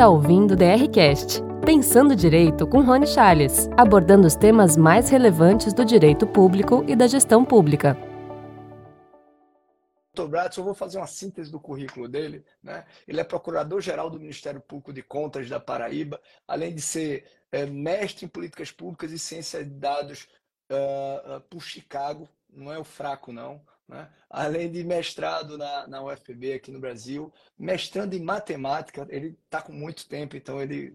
está ouvindo o DRCast, Pensando Direito com Rony Charles, abordando os temas mais relevantes do direito público e da gestão pública. Dr. Bradson, eu vou fazer uma síntese do currículo dele. Né? Ele é procurador-geral do Ministério Público de Contas da Paraíba, além de ser é, mestre em políticas públicas e ciência de dados uh, uh, por Chicago, não é o fraco, não. Né? Além de mestrado na, na UFB aqui no Brasil, mestrando em matemática, ele está com muito tempo, então ele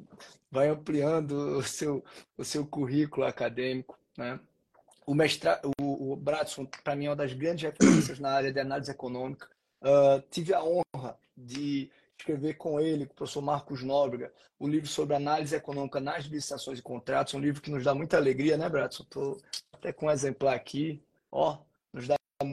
vai ampliando o seu, o seu currículo acadêmico. Né? O, mestra, o, o Bradson, para mim, é uma das grandes referências na área de análise econômica. Uh, tive a honra de escrever com ele, com o professor Marcos Nóbrega, o livro sobre análise econômica nas licitações e contratos, um livro que nos dá muita alegria, né, Bradson? Estou até com um exemplar aqui, ó,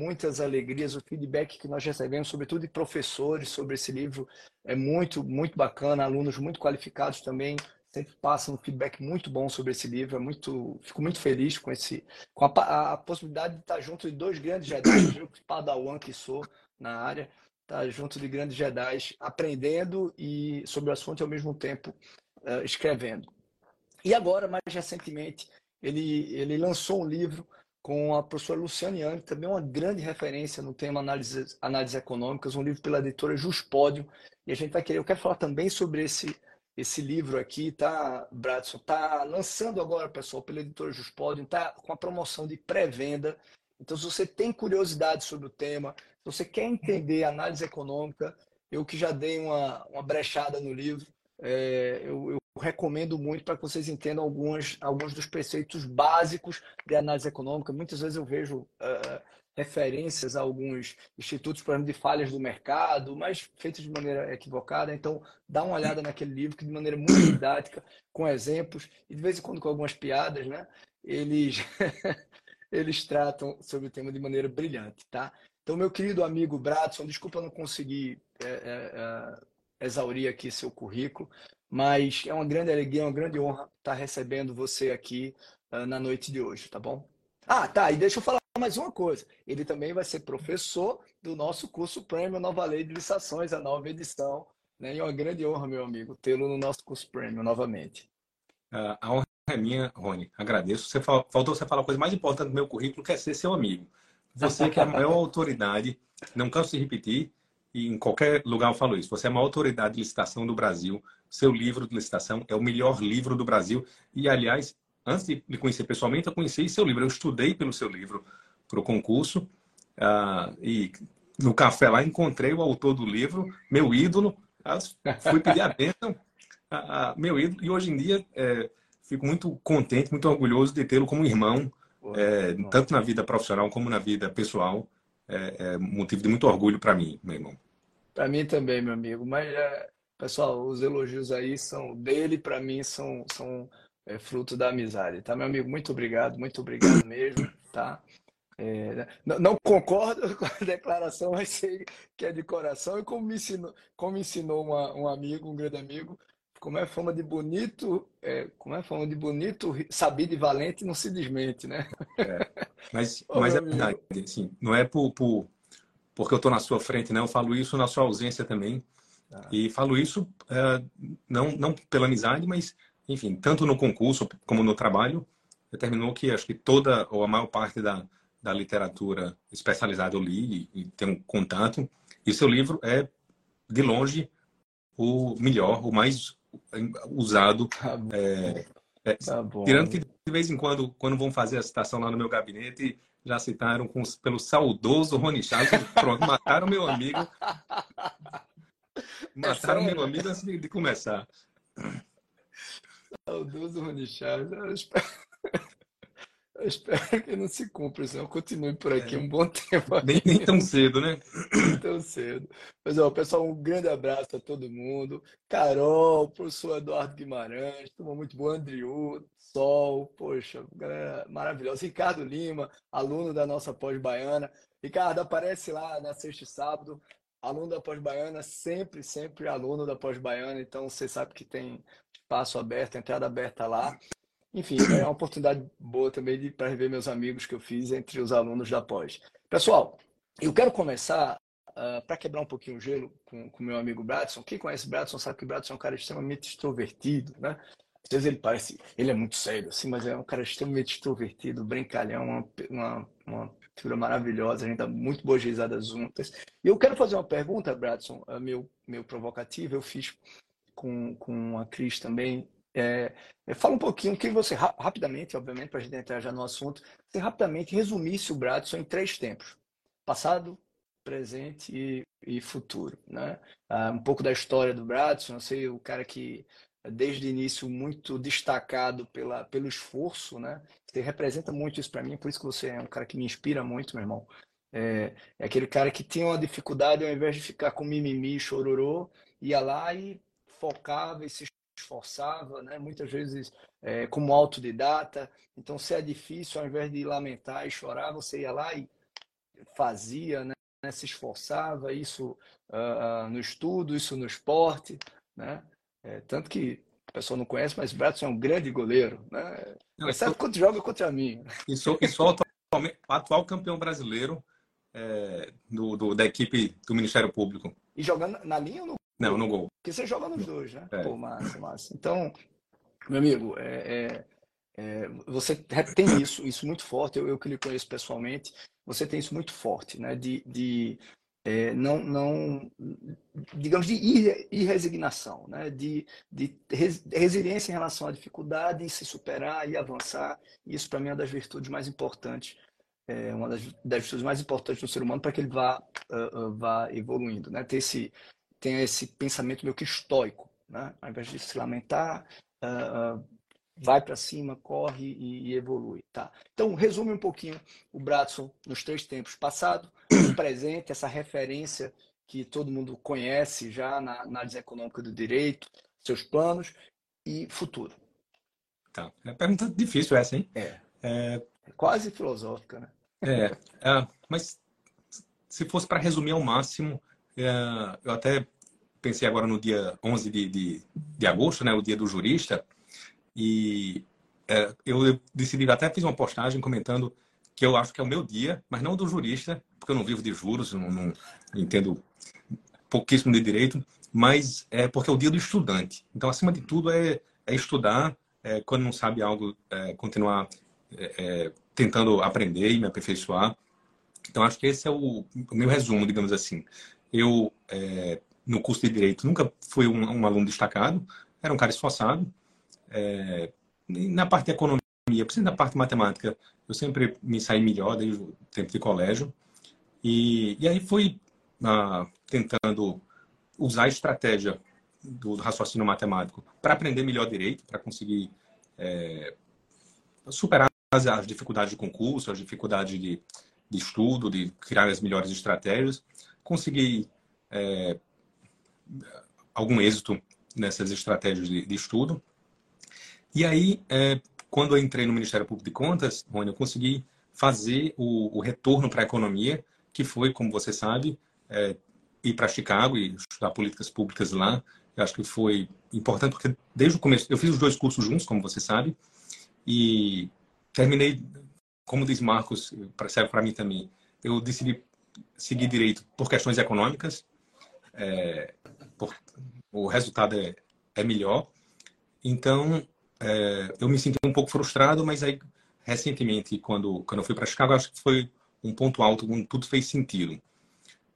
muitas alegrias, o feedback que nós recebemos, sobretudo de professores sobre esse livro, é muito, muito bacana, alunos muito qualificados também sempre passam um feedback muito bom sobre esse livro, é muito, fico muito feliz com esse, com a, a possibilidade de estar junto de dois grandes Jedi, eu padawan que sou na área, estar junto de grandes Jedi, aprendendo e sobre o assunto e ao mesmo tempo uh, escrevendo. E agora, mais recentemente, ele, ele lançou um livro com a professora Luciane Yang, também uma grande referência no tema análise, análise econômicas, um livro pela editora Juspódio. E a gente vai querer, eu quero falar também sobre esse, esse livro aqui, tá, Bradson? Tá lançando agora, pessoal, pela editora Juspódio, tá com a promoção de pré-venda. Então, se você tem curiosidade sobre o tema, se você quer entender análise econômica, eu que já dei uma, uma brechada no livro, é, eu, eu, recomendo muito para que vocês entendam alguns, alguns dos preceitos básicos de análise econômica. Muitas vezes eu vejo uh, referências a alguns institutos, por exemplo, de falhas do mercado, mas feitas de maneira equivocada. Então, dá uma olhada naquele livro que, de maneira muito didática, com exemplos e de vez em quando com algumas piadas, né? Eles, eles tratam sobre o tema de maneira brilhante, tá? Então, meu querido amigo Bradson, desculpa não conseguir é, é, exaurir aqui seu currículo, mas é uma grande alegria, uma grande honra estar recebendo você aqui uh, na noite de hoje, tá bom? Ah, tá, e deixa eu falar mais uma coisa. Ele também vai ser professor do nosso curso Premium Nova Lei de Licitações, a nova edição. Né? E é uma grande honra, meu amigo, tê-lo no nosso curso Premium novamente. Uh, a honra é minha, Rony. Agradeço. Você faltou você falar a coisa mais importante do meu currículo, que é ser seu amigo. Você que é a maior autoridade, não canso de repetir, e em qualquer lugar eu falo isso. Você é a maior autoridade de licitação do Brasil. Seu livro de licitação é o melhor livro do Brasil. E, aliás, antes de me conhecer pessoalmente, eu conheci seu livro. Eu estudei pelo seu livro para o concurso. Uh, e no café lá encontrei o autor do livro, meu ídolo. Fui pedir a bênção, uh, meu ídolo. E hoje em dia é, fico muito contente, muito orgulhoso de tê-lo como irmão, é, tanto na vida profissional como na vida pessoal é, é motivo de muito orgulho para mim, meu irmão. Para mim também, meu amigo. Mas, é, pessoal, os elogios aí são dele, para mim são, são é, fruto da amizade, tá, meu amigo? Muito obrigado, muito obrigado mesmo, tá? É, não, não, concordo com a declaração, mas sei que é de coração. E como me ensinou, como me ensinou uma, um amigo, um grande amigo, como é fama de bonito, é, como é fama de bonito, sabido e valente não se desmente, né? É, mas, mas é verdade, assim, não é por, por, porque eu estou na sua frente, não. Eu falo isso na sua ausência também. Ah. E falo isso é, não, não pela amizade, mas, enfim, tanto no concurso como no trabalho, determinou que acho que toda ou a maior parte da, da literatura especializada eu li e, e tenho contato. E seu livro é, de longe, o melhor, o mais usado. Tá é, é, tá tirando que de vez em quando, quando vão fazer a citação lá no meu gabinete, já citaram com, pelo saudoso Rony Chaves. Pronto, mataram meu amigo. Mataram é meu amigo antes de, começar. Saudoso Rony Chaves. Eu espero... Que não se cumpra, senão eu continue por aqui é. um bom tempo. Nem, nem, tão cedo, né? Nem tão cedo. Mas, ó, pessoal, um grande abraço a todo mundo. Carol, professor Eduardo Guimarães, turma muito boa, Andriu, Sol, poxa, galera maravilhosa. Ricardo Lima, aluno da nossa pós-baiana. Ricardo, aparece lá na sexta e sábado. Aluno da pós-baiana, sempre, sempre aluno da pós-baiana. Então, você sabe que tem espaço aberto, entrada aberta lá. Enfim, é uma oportunidade boa também para rever meus amigos que eu fiz entre os alunos da pós. Pessoal, eu quero começar uh, para quebrar um pouquinho o gelo com o meu amigo Bradson. Quem conhece Bradson sabe que Bradson é um cara extremamente extrovertido, né? Às vezes ele parece, ele é muito sério, assim, mas é um cara extremamente extrovertido, brincalhão, uma, uma, uma figura maravilhosa, a gente dá muito boas risadas juntas. E eu quero fazer uma pergunta, Bradson, meu, meu provocativo, eu fiz com, com a Cris também. É, é, fala um pouquinho, que você, rapidamente, obviamente, para a gente entrar já no assunto, você rapidamente resumisse o Bradson em três tempos: passado, presente e, e futuro. Né? Ah, um pouco da história do Bradson, eu sei, o cara que desde o início muito destacado pela, pelo esforço, né? Você representa muito isso para mim, por isso que você é um cara que me inspira muito, meu irmão. É, é aquele cara que tinha uma dificuldade, ao invés de ficar com mimimi, chororô, ia lá e focava e se esforçava, né? Muitas vezes é, como autodidata. Então, se é difícil, ao invés de lamentar e chorar, você ia lá e fazia, né? Se esforçava, isso uh, no estudo, isso no esporte, né? É, tanto que o pessoal não conhece, mas Bradson é um grande goleiro. Né? Não, sabe quando joga contra mim. E sou, e sou atualmente, atual campeão brasileiro é, do, do, da equipe do Ministério Público. E jogando na linha ou no Não, no gol. Porque você joga nos dois, né? É. Pô, massa, massa. Então, meu amigo, é, é, é você tem isso, isso muito forte. Eu, eu que lhe conheço pessoalmente, você tem isso muito forte, né? De, de é, não, não, digamos, de irresignação, né? de, de resiliência em relação à dificuldade, em se superar e avançar. Isso, para mim, é uma das virtudes mais importantes, é uma das, das virtudes mais importantes do ser humano para que ele vá, uh, uh, vá evoluindo. Né? Ter esse, tem esse pensamento meio que estoico, né? ao invés de se lamentar, uh, vai para cima, corre e, e, evolui. Tá? Então, resume um pouquinho o Bradson nos três tempos: passado, presente, essa referência que todo mundo conhece já na análise econômica do direito, seus planos e futuro. Tá. É uma pergunta difícil essa, hein? É. é... é quase filosófica, né? É, é mas se fosse para resumir ao máximo, eu até pensei agora no dia 11 de, de, de agosto, né, o dia do jurista, e é, eu decidi, até fiz uma postagem comentando que eu acho que é o meu dia, mas não do jurista, porque eu não vivo de juros, não, não entendo pouquíssimo de direito, mas é porque é o dia do estudante. Então, acima de tudo, é, é estudar, é, quando não sabe algo, é, continuar é, é, tentando aprender e me aperfeiçoar. Então, acho que esse é o, o meu resumo, digamos assim. Eu, é, no curso de Direito, nunca fui um, um aluno destacado, era um cara esforçado, é, na parte de economia, principalmente na parte de matemática, eu sempre me saí melhor desde o tempo de colégio. E, e aí fui ah, tentando usar a estratégia do, raciocínio matemático para aprender melhor direito, para conseguir é, superar as, as, dificuldades de concurso, as dificuldades de, de, estudo, de criar as melhores estratégias. Consegui é, algum êxito nessas estratégias de, de estudo. E aí, é, quando eu entrei no Ministério Público de Contas, Rony, eu consegui fazer o, o retorno para a economia, que foi, como você sabe, é, ir para Chicago e estudar políticas públicas lá. Eu acho que foi importante porque desde o começo eu fiz os dois cursos juntos, como você sabe, e terminei, como diz Marcos, serve para mim também. Eu decidi seguir direito por questões econômicas, é, por, o resultado é, é melhor. Então é, eu me senti um pouco frustrado, mas aí recentemente, quando, quando eu fui para Chicago, acho que foi um ponto alto, onde tudo fez sentido.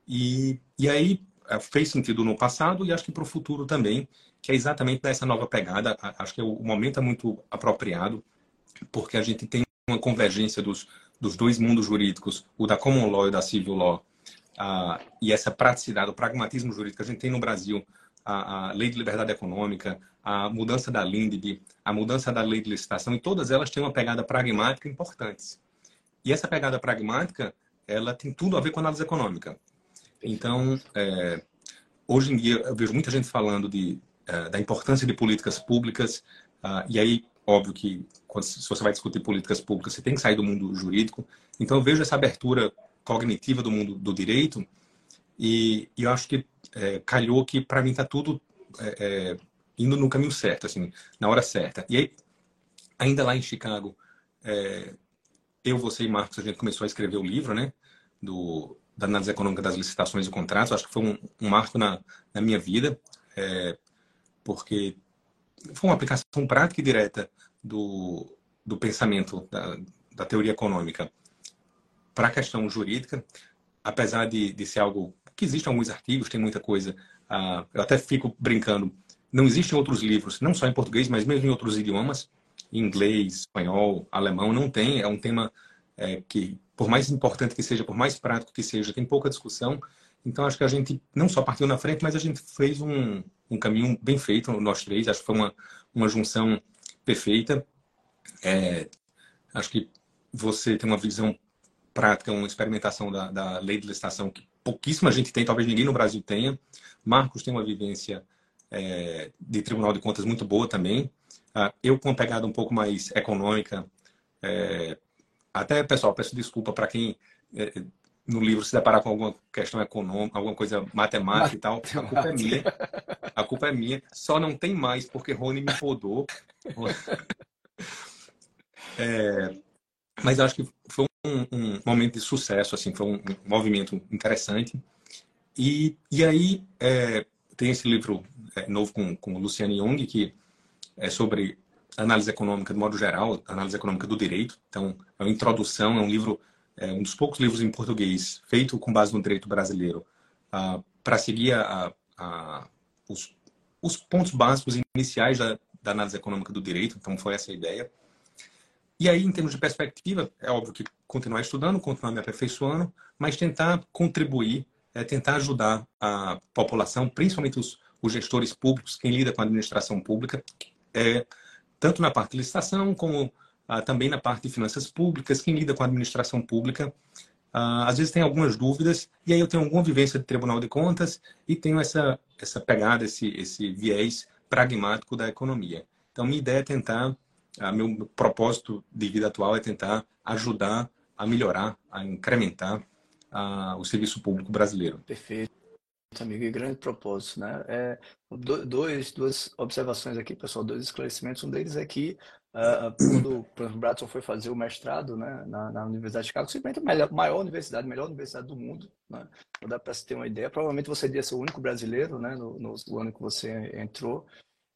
E, e aí é, fez sentido no passado e acho que para o futuro também, que é exatamente dessa nova pegada. Acho que o momento é muito apropriado, porque a gente tem uma convergência dos, dos dois mundos jurídicos, o da common law e da civil law, ah, e essa praticidade, o pragmatismo jurídico que a gente tem no Brasil, a, a lei de liberdade econômica, a mudança da LINDB, a mudança da lei de licitação, e todas elas têm uma pegada pragmática importante. E essa pegada pragmática, ela tem tudo a ver com a análise econômica. Então, é, hoje em dia, eu vejo muita gente falando de, é, da importância de políticas públicas, uh, e aí, óbvio que quando, se você vai discutir políticas públicas, você tem que sair do mundo jurídico. Então, eu vejo essa abertura cognitiva do mundo do direito, e, e eu acho que é, calhou que, para mim, está tudo é, é, indo no caminho certo, assim, na hora certa. E aí, ainda lá em Chicago, é, eu, você e Marcos, a gente começou a escrever o livro, né? Do, da análise econômica das licitações e contratos. Acho que foi um, um marco na, na minha vida, é, porque foi uma aplicação prática e direta do, do pensamento da, da teoria econômica para a questão jurídica, apesar de, de ser algo que existem alguns artigos, tem muita coisa. Uh, eu até fico brincando. Não existem outros livros, não só em português, mas mesmo em outros idiomas, inglês, espanhol, alemão, não tem. É um tema é, que, por mais importante que seja, por mais prático que seja, tem pouca discussão. Então, acho que a gente não só partiu na frente, mas a gente fez um, um caminho bem feito, nós três. Acho que foi uma, uma junção perfeita. É, acho que você tem uma visão prática, uma experimentação da, da lei de licitação que pouquíssima gente tem, talvez ninguém no Brasil tenha. Marcos tem uma vivência é, de Tribunal de Contas muito boa também. Ah, eu com uma pegada um pouco mais econômica. É, até, pessoal, peço desculpa para quem é, no livro se deparar com alguma questão econômica, alguma coisa matemática e tal. A culpa é minha. A culpa é minha. Só não tem mais porque Rony me podou. É, mas acho que foi um, um, momento de sucesso, assim, foi um, movimento interessante. E, e aí é, tem esse livro é, novo com, com Luciane Jung, que é sobre análise econômica de modo geral, análise econômica do direito. Então, é uma introdução, é um livro, é um dos poucos livros em português feito com base no direito brasileiro, ah, para seguir a, a, os, os pontos básicos iniciais da, da análise econômica do direito. Então, foi essa a ideia. E aí, em termos de perspectiva, é óbvio que continuar estudando, continuar me aperfeiçoando, mas tentar contribuir, é, tentar ajudar a população, principalmente os, os gestores públicos, quem lida com a administração pública, é, tanto na parte de licitação como ah, também na parte de finanças públicas, quem lida com a administração pública, ah, às vezes tem algumas dúvidas, e aí eu tenho alguma vivência de Tribunal de Contas e tenho essa, essa pegada, esse, esse viés pragmático da economia. Então, minha ideia é tentar a meu propósito de vida atual é tentar ajudar a melhorar, a incrementar o serviço público brasileiro. Perfeito, amigo, e grande propósito, né? É, dois, duas observações aqui, pessoal, dois esclarecimentos. Um deles é que uh, quando o Bradson foi fazer o mestrado né, na, na Universidade de Chicago, simplesmente a maior universidade, melhor universidade do mundo, né? Dá para se ter uma ideia. Provavelmente você devia ser o único brasileiro, né, no, no ano que você entrou.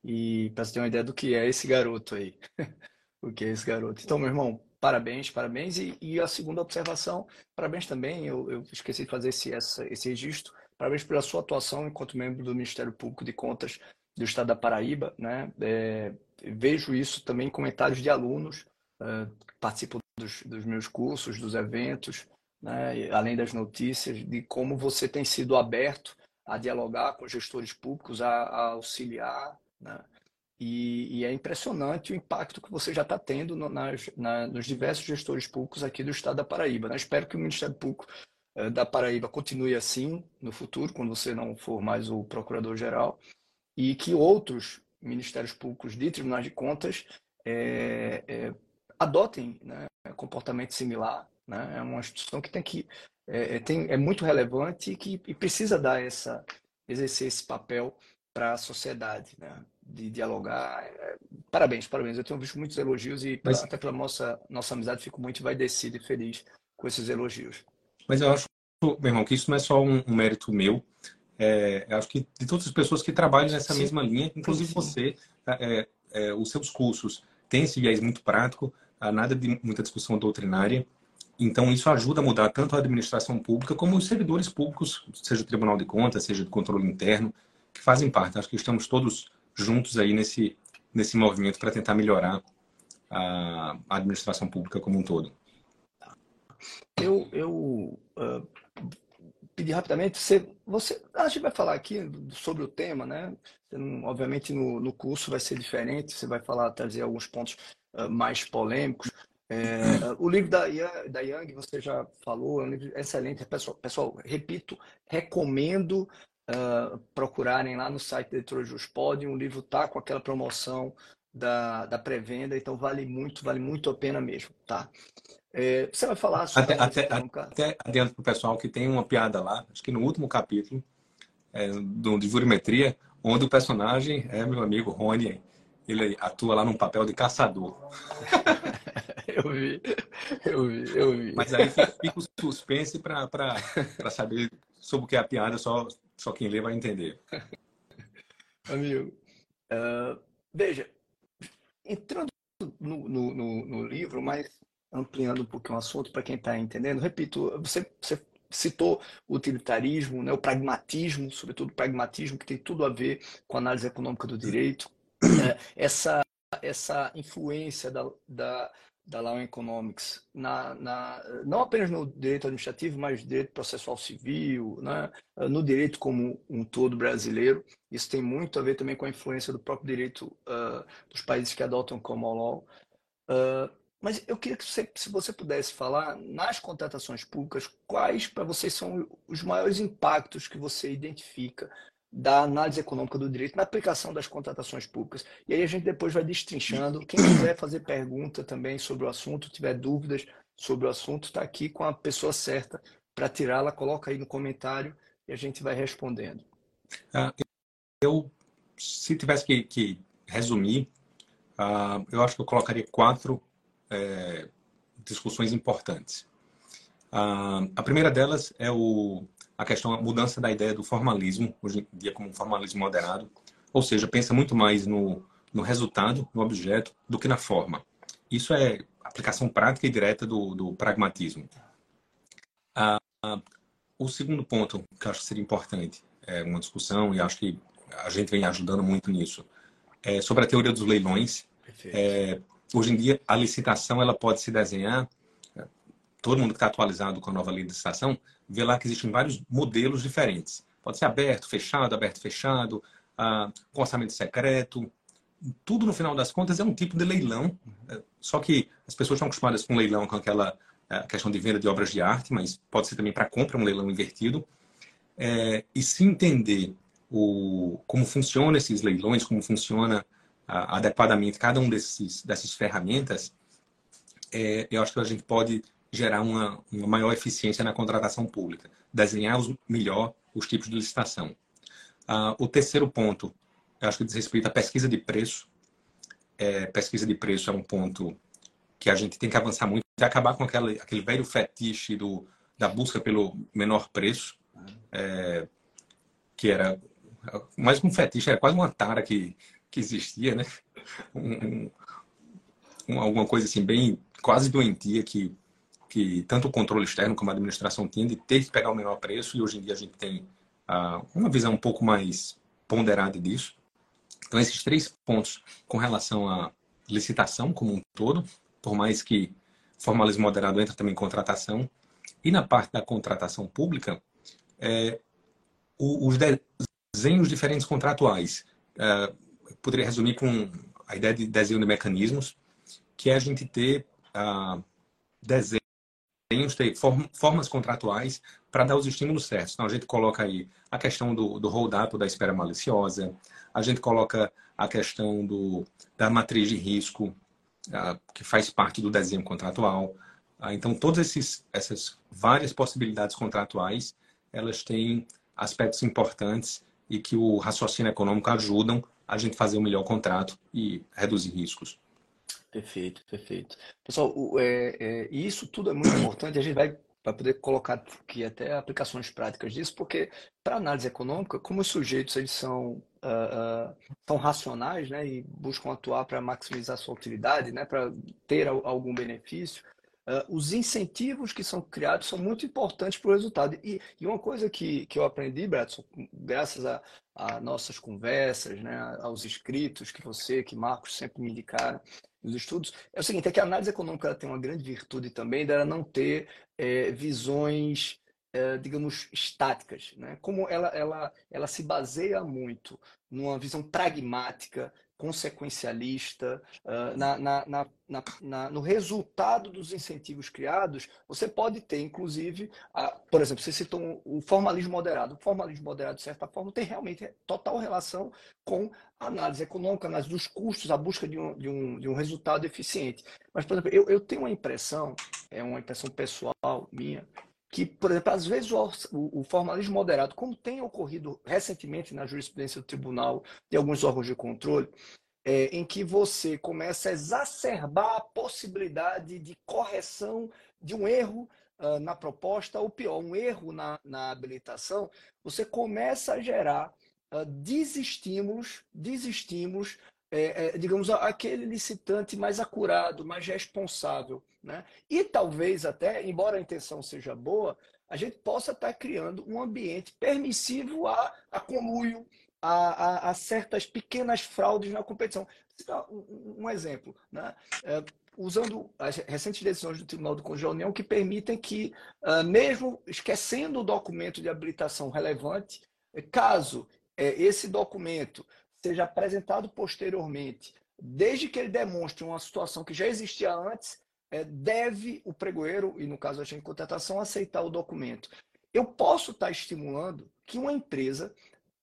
E para você ter uma ideia do que é esse garoto aí. o que é esse garoto. Então, meu irmão, parabéns, parabéns. E, e a segunda observação, parabéns também. Eu, eu esqueci de fazer esse, essa, esse registro. Parabéns pela sua atuação enquanto membro do Ministério Público de Contas do Estado da Paraíba. Né? É, vejo isso também em comentários de alunos que participam dos, dos, meus cursos, dos eventos, né? além das notícias, de como você tem sido aberto a dialogar com gestores públicos, a, a auxiliar né? E, e, é impressionante o impacto que você já está tendo no, nas, na, nos diversos gestores públicos aqui do estado da Paraíba. Né? Espero que o Ministério Público eh, da Paraíba continue assim no futuro, quando você não for mais o procurador-geral, e que outros ministérios públicos de tribunais de contas é, é, adotem né, comportamento similar. Né? É uma instituição que tem que é, tem, é muito relevante e que e precisa dar essa exercer esse papel para a sociedade, né? de dialogar. É, parabéns, parabéns. Eu tenho visto muitos elogios e Mas... até pela nossa, nossa amizade fico muito vai e feliz com esses elogios. Mas eu acho, meu irmão, que isso não é só um, um mérito meu. É, acho que de todas as pessoas que trabalham nessa Sim. mesma linha, inclusive Sim. você, é, é, os seus cursos têm esse viés muito prático, nada de muita discussão doutrinária. Então, isso ajuda a mudar tanto a administração pública como os servidores públicos, seja o Tribunal de Contas, seja do controle interno, que fazem parte. Acho que estamos todos juntos aí nesse, nesse movimento para tentar melhorar a, a, administração pública como um todo. Eu, eu uh, pedi rapidamente, você, você, a gente vai falar aqui sobre o tema, né? obviamente no, no curso vai ser diferente, você vai falar, trazer alguns pontos uh, mais polêmicos. É, o livro da, da Young, você já falou, é um livro excelente. Pessoal, pessoal repito, recomendo uh, procurarem lá no site da Editora Juspod. O livro tá com aquela promoção da, da pré-venda, então vale muito, vale muito a pena mesmo, tá? É, você vai falar sobre até, até, até adianto para o pessoal que tem uma piada lá, acho que no último capítulo é, do, de Jurimetria, onde o personagem é meu amigo Rony, ele atua lá num papel de caçador. eu vi. eu vi, eu vi. Mas aí fica, fica o suspense para saber sobre o que é a piada, só, só quem lê vai entender. Amigo, uh, veja, entrando no, no, no, no, livro, mas ampliando um pouquinho o assunto para quem está entendendo, repito, você, você citou o utilitarismo, né, o pragmatismo, sobretudo o pragmatismo, que tem tudo a ver com a análise econômica do direito, é, essa, essa influência da, da, da Law Economics, na, na, não apenas no direito administrativo, mas no direito processual civil, né, no direito como um todo brasileiro. Isso tem muito a ver também com a influência do próprio direito uh, dos países que adotam common law. Uh, mas eu queria que você, se você pudesse falar, nas contratações públicas, quais para vocês são os maiores impactos que você identifica da análise econômica do direito na aplicação das contratações públicas. E aí a gente depois vai destrinchando. Quem quiser fazer pergunta também sobre o assunto, tiver dúvidas sobre o assunto, está aqui com a pessoa certa para tirá-la, coloca aí no comentário e a gente vai respondendo. Ah, eu, se tivesse que, que resumir, ah, eu acho que eu colocaria quatro é, discussões importantes. Ah, a primeira delas é o, a questão, a mudança da ideia do formalismo, hoje em dia como um formalismo moderado, ou seja, pensa muito mais no, no resultado, no objeto, do que na forma. Isso é aplicação prática e direta do, do pragmatismo. Ah, o segundo ponto que eu acho que seria importante, é uma discussão, e acho que a gente vem ajudando muito nisso, é sobre a teoria dos leilões. É, hoje em dia, a licitação ela pode se desenhar, todo mundo que está atualizado com a nova lei de licitação, vê lá que existem vários modelos diferentes. Pode ser aberto, fechado, aberto, fechado, ah, com orçamento secreto. Tudo, no final das contas, é um tipo de leilão. É, só que as pessoas estão acostumadas com leilão, com aquela é, questão de venda de obras de arte, mas pode ser também para compra, um leilão invertido. É, e se entender o, como funcionam esses leilões, como funciona adequadamente cada um desses dessas ferramentas, é, eu acho que a gente pode gerar uma, uma maior eficiência na contratação pública, desenhar os, melhor os tipos de licitação. Ah, o terceiro ponto, eu acho que diz respeito à pesquisa de preço. É, pesquisa de preço é um ponto que a gente tem que avançar muito e acabar com aquele, aquele velho fetiche do, da busca pelo menor preço, é, que era mais um fetiche, era quase uma tara que, que existia, né? Um, um, alguma coisa assim bem quase doentia que que tanto o controle externo como a administração tinha de ter que pegar o menor preço e hoje em dia a gente tem uh, uma visão um pouco mais ponderada disso. Então esses três pontos com relação à licitação como um todo, por mais que formalismo moderado entra também em contratação, e na parte da contratação pública, é, os desenhos diferentes contratuais. É, poderia resumir com a ideia de desenho de mecanismos, que é a gente ter uh, desenhos ter formas contratuais para dar os estímulos certos. Então, a gente coloca aí a questão do, do hold-up, da espera maliciosa, a gente coloca a questão do, da matriz de risco, uh, que faz parte do desenho contratual. Uh, então, todas esses, essas várias possibilidades contratuais, elas têm aspectos importantes e que o raciocínio econômico ajudam a gente fazer o um melhor contrato e reduzir riscos. Perfeito, perfeito. Pessoal, o, é, é, isso tudo é muito importante. A gente vai para poder colocar aqui até aplicações práticas disso, porque para análise econômica, como os sujeitos eles são uh, uh, tão racionais, né, e buscam atuar para maximizar sua utilidade, né, para ter algum benefício, uh, os incentivos que são criados são muito importantes para o resultado. E, e, uma coisa que, que eu aprendi, Bradson, graças a, a nossas conversas, né, aos escritos que você, que Marcos sempre me indicaram, nos estudos, é o seguinte, é que a análise econômica tem uma grande virtude também dela não ter é, visões, é, digamos, estáticas. Né? Como ela, ela, ela se baseia muito numa visão pragmática consequencialista, uh, na, na, na, no resultado dos incentivos criados, você pode ter, inclusive, a, por exemplo, você citou o formalismo moderado. O formalismo moderado, de certa forma, tem realmente total relação com a análise econômica, a análise dos custos, a busca de um, de um, de um resultado eficiente. Mas, por exemplo, eu, eu tenho uma impressão, é uma impressão pessoal minha, que, por exemplo, às vezes o, o, formalismo moderado, como tem ocorrido recentemente na jurisprudência do tribunal e alguns órgãos de controle, é, em que você começa a exacerbar a possibilidade de correção de um erro uh, na proposta, ou pior, um erro na, na habilitação, você começa a gerar uh, desestímulos, desestímulos é, é, digamos, aquele licitante mais acurado, mais responsável. Né? E talvez até, embora a intenção seja boa, a gente possa estar criando um ambiente permissivo a, a conluio, a, a, a certas pequenas fraudes na competição. Um, um exemplo, né? É, usando as recentes decisões do Tribunal do Conjunto União que permitem que, uh, mesmo esquecendo o documento de habilitação relevante, caso uh, esse documento seja apresentado posteriormente, desde que ele demonstre uma situação que já existia antes, uh, deve o pregoeiro, e no caso a gente contratação, aceitar o documento. Eu posso estar estimulando que uma empresa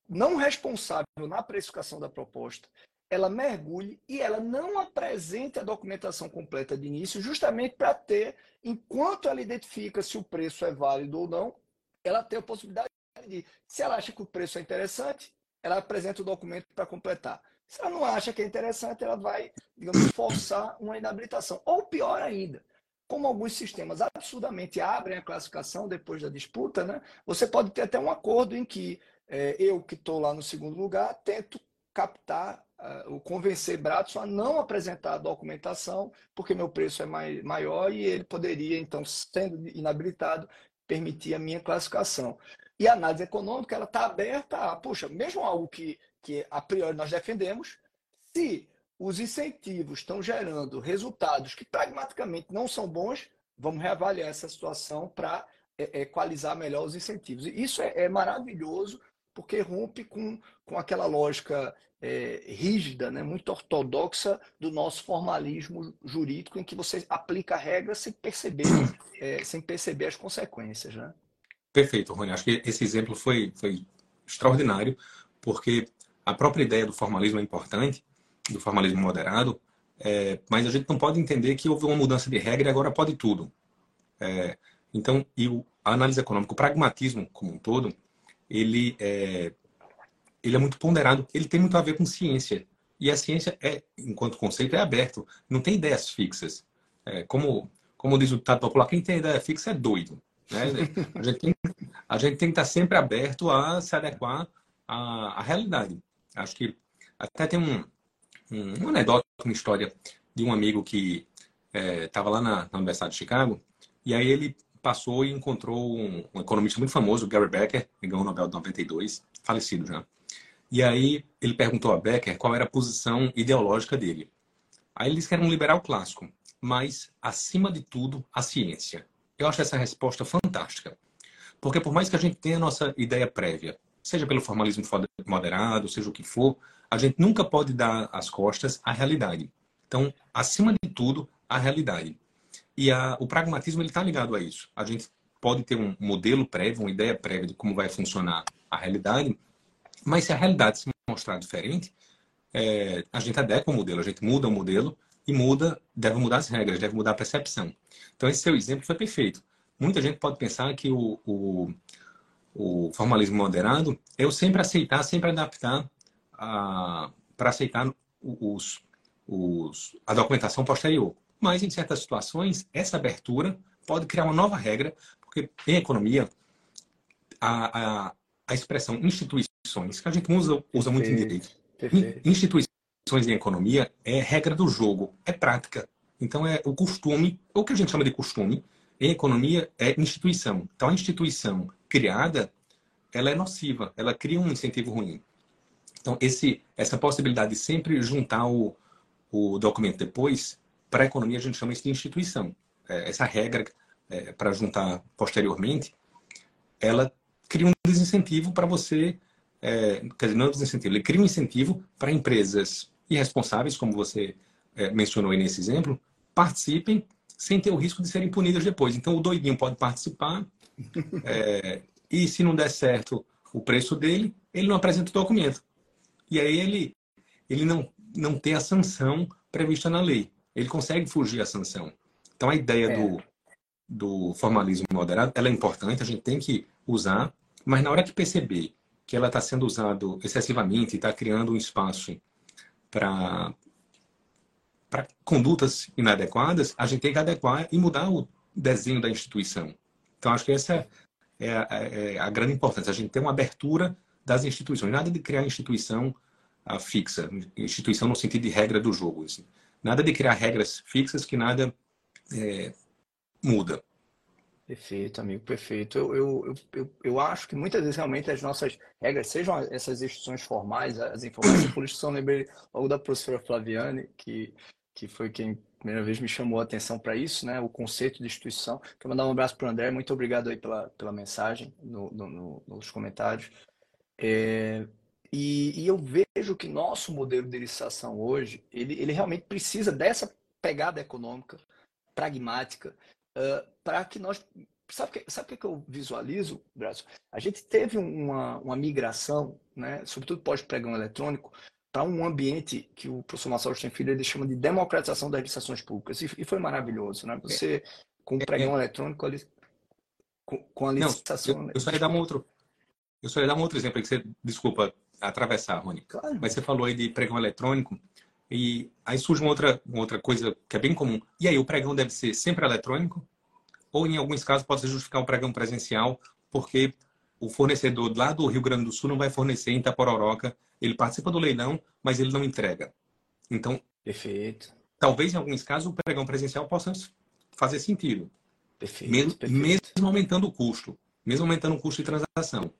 não responsável na precificação da proposta, ela mergulhe e ela não apresente a documentação completa de início, justamente para ter, enquanto ela identifica se o preço é válido ou não, ela ter a possibilidade de, se ela acha que o preço é interessante, ela apresenta o documento para completar. Se ela não acha que é interessante, ela vai, digamos, forçar uma inabilitação. Ou pior ainda, como alguns sistemas absurdamente abrem a classificação depois da disputa, né? Você pode ter até um acordo em que é, eu que estou lá no segundo lugar, tento captar, uh, convencer Bradson a não apresentar a documentação, porque meu preço é mai, maior e ele poderia, então, sendo inabilitado, permitir a minha classificação. E a análise econômica ela está aberta a, puxa, mesmo algo que, que a priori nós defendemos, se os incentivos estão gerando resultados que pragmaticamente não são bons, vamos reavaliar essa situação para é, equalizar melhor os incentivos. E isso é, é maravilhoso porque rompe com, com aquela lógica é, rígida, né, muito ortodoxa do nosso formalismo jurídico, em que você aplica a regra sem perceber, é, sem perceber as consequências. Né? Perfeito, Rony. Acho que esse exemplo foi, foi extraordinário, porque a própria ideia do formalismo é importante, do formalismo moderado, é, mas a gente não pode entender que houve uma mudança de regra e agora pode tudo. É, então, e o, a análise econômica, o pragmatismo como um todo, ele é, ele é muito ponderado, ele tem muito a ver com ciência. E a ciência, é, enquanto conceito, é aberto, não tem ideias fixas. É, como, como diz o ditado popular, quem tem ideia fixa é doido. Né? A, gente tem, a gente tem que estar sempre aberto a se adequar à, à realidade. Acho que até tem um, um, uma anedota, uma história de um amigo que estava é, lá na, na Universidade de Chicago, e aí ele passou e encontrou um, um economista muito famoso, Gary Becker, que ganhou o Nobel de 92, falecido já. E aí ele perguntou a Becker qual era a posição ideológica dele. Aí ele disse que era um liberal clássico, mas, acima de tudo, a ciência. Eu acho essa resposta fantástica. Porque por mais que a gente tenha a nossa ideia prévia, seja pelo formalismo moderado, seja o que for, a gente nunca pode dar as costas à realidade. Então, acima de tudo, a realidade. E a, o pragmatismo está ligado a isso. A gente pode ter um modelo prévio, uma ideia prévia de como vai funcionar a realidade, mas se a realidade se mostrar diferente, é, a gente adequa o modelo, a gente muda o modelo e muda, deve mudar as regras, deve mudar a percepção. Então esse seu exemplo foi perfeito. Muita gente pode pensar que o, o, o formalismo moderado é eu sempre aceitar, sempre adaptar para aceitar os, os, a documentação posterior. Mas, em certas situações, essa abertura pode criar uma nova regra, porque em economia, a, a, a expressão instituições, que a gente usa, usa muito em direito, Perfeito. instituições em economia é regra do jogo, é prática. Então, é o costume, o que a gente chama de costume, em economia é instituição. Então, a instituição criada, ela é nociva, ela cria um incentivo ruim. Então, esse, essa possibilidade de sempre juntar o, o documento depois para a economia, a gente chama isso de instituição. É, essa regra, é, para juntar posteriormente, ela cria um desincentivo para você, é, quer dizer, não é desincentivo, ele cria um incentivo para empresas irresponsáveis, como você é, mencionou aí nesse exemplo, participem sem ter o risco de serem punidas depois. Então, o doidinho pode participar é, e, se não der certo o preço dele, ele não apresenta o documento. E aí ele, ele não, não tem a sanção prevista na lei ele consegue fugir à sanção. Então, a ideia é. do, do formalismo moderado, ela é importante, a gente tem que usar, mas na hora que perceber que ela está sendo usada excessivamente está criando um espaço para condutas inadequadas, a gente tem que adequar e mudar o desenho da instituição. Então, acho que essa é a, é a grande importância. A gente tem uma abertura das instituições. Nada de criar instituição uh, fixa, instituição no sentido de regra do jogo. Assim. Nada de criar regras fixas que nada é, muda. Perfeito, amigo, perfeito. Eu, eu, eu, eu, acho que muitas vezes realmente as nossas regras, sejam essas instituições formais, as informações políticas, eu lembrei logo da professora Flaviane, que, que foi quem primeira vez me chamou a atenção para isso, né? O conceito de instituição. Quero mandar um abraço para o André, muito obrigado aí pela, pela mensagem no, no, no, nos comentários. É, e, e, eu vejo que nosso modelo de licitação hoje, ele, ele realmente precisa dessa pegada econômica, pragmática, uh, para que nós. Sabe o que, sabe que, eu visualizo, Braço? A gente teve uma, uma migração, né, sobretudo pós-pregão eletrônico, para um ambiente que o professor Marcelo Stenfilho ele chama de democratização das licitações públicas. E, e foi maravilhoso. Né? Você, com o pregão é, é. eletrônico, ali, com, com a licitação. Não, eu, eu, só ia dar um outro. Eu só ia dar um outro exemplo que você, desculpa, atravessar, Rony. Claro. Mas você falou aí de pregão eletrônico. E aí surge uma outra, uma outra coisa que é bem comum. E aí, o pregão deve ser sempre eletrônico? ou em alguns casos pode se justificar um pregão presencial, porque o fornecedor lá do Rio Grande do Sul não vai fornecer em Itapororoca, ele participa do leilão, mas ele não entrega. Então, perfeito. Talvez em alguns casos o pregão presencial possa fazer sentido. Perfeito, mesmo, perfeito. mesmo aumentando o custo, mesmo aumentando o custo de transação.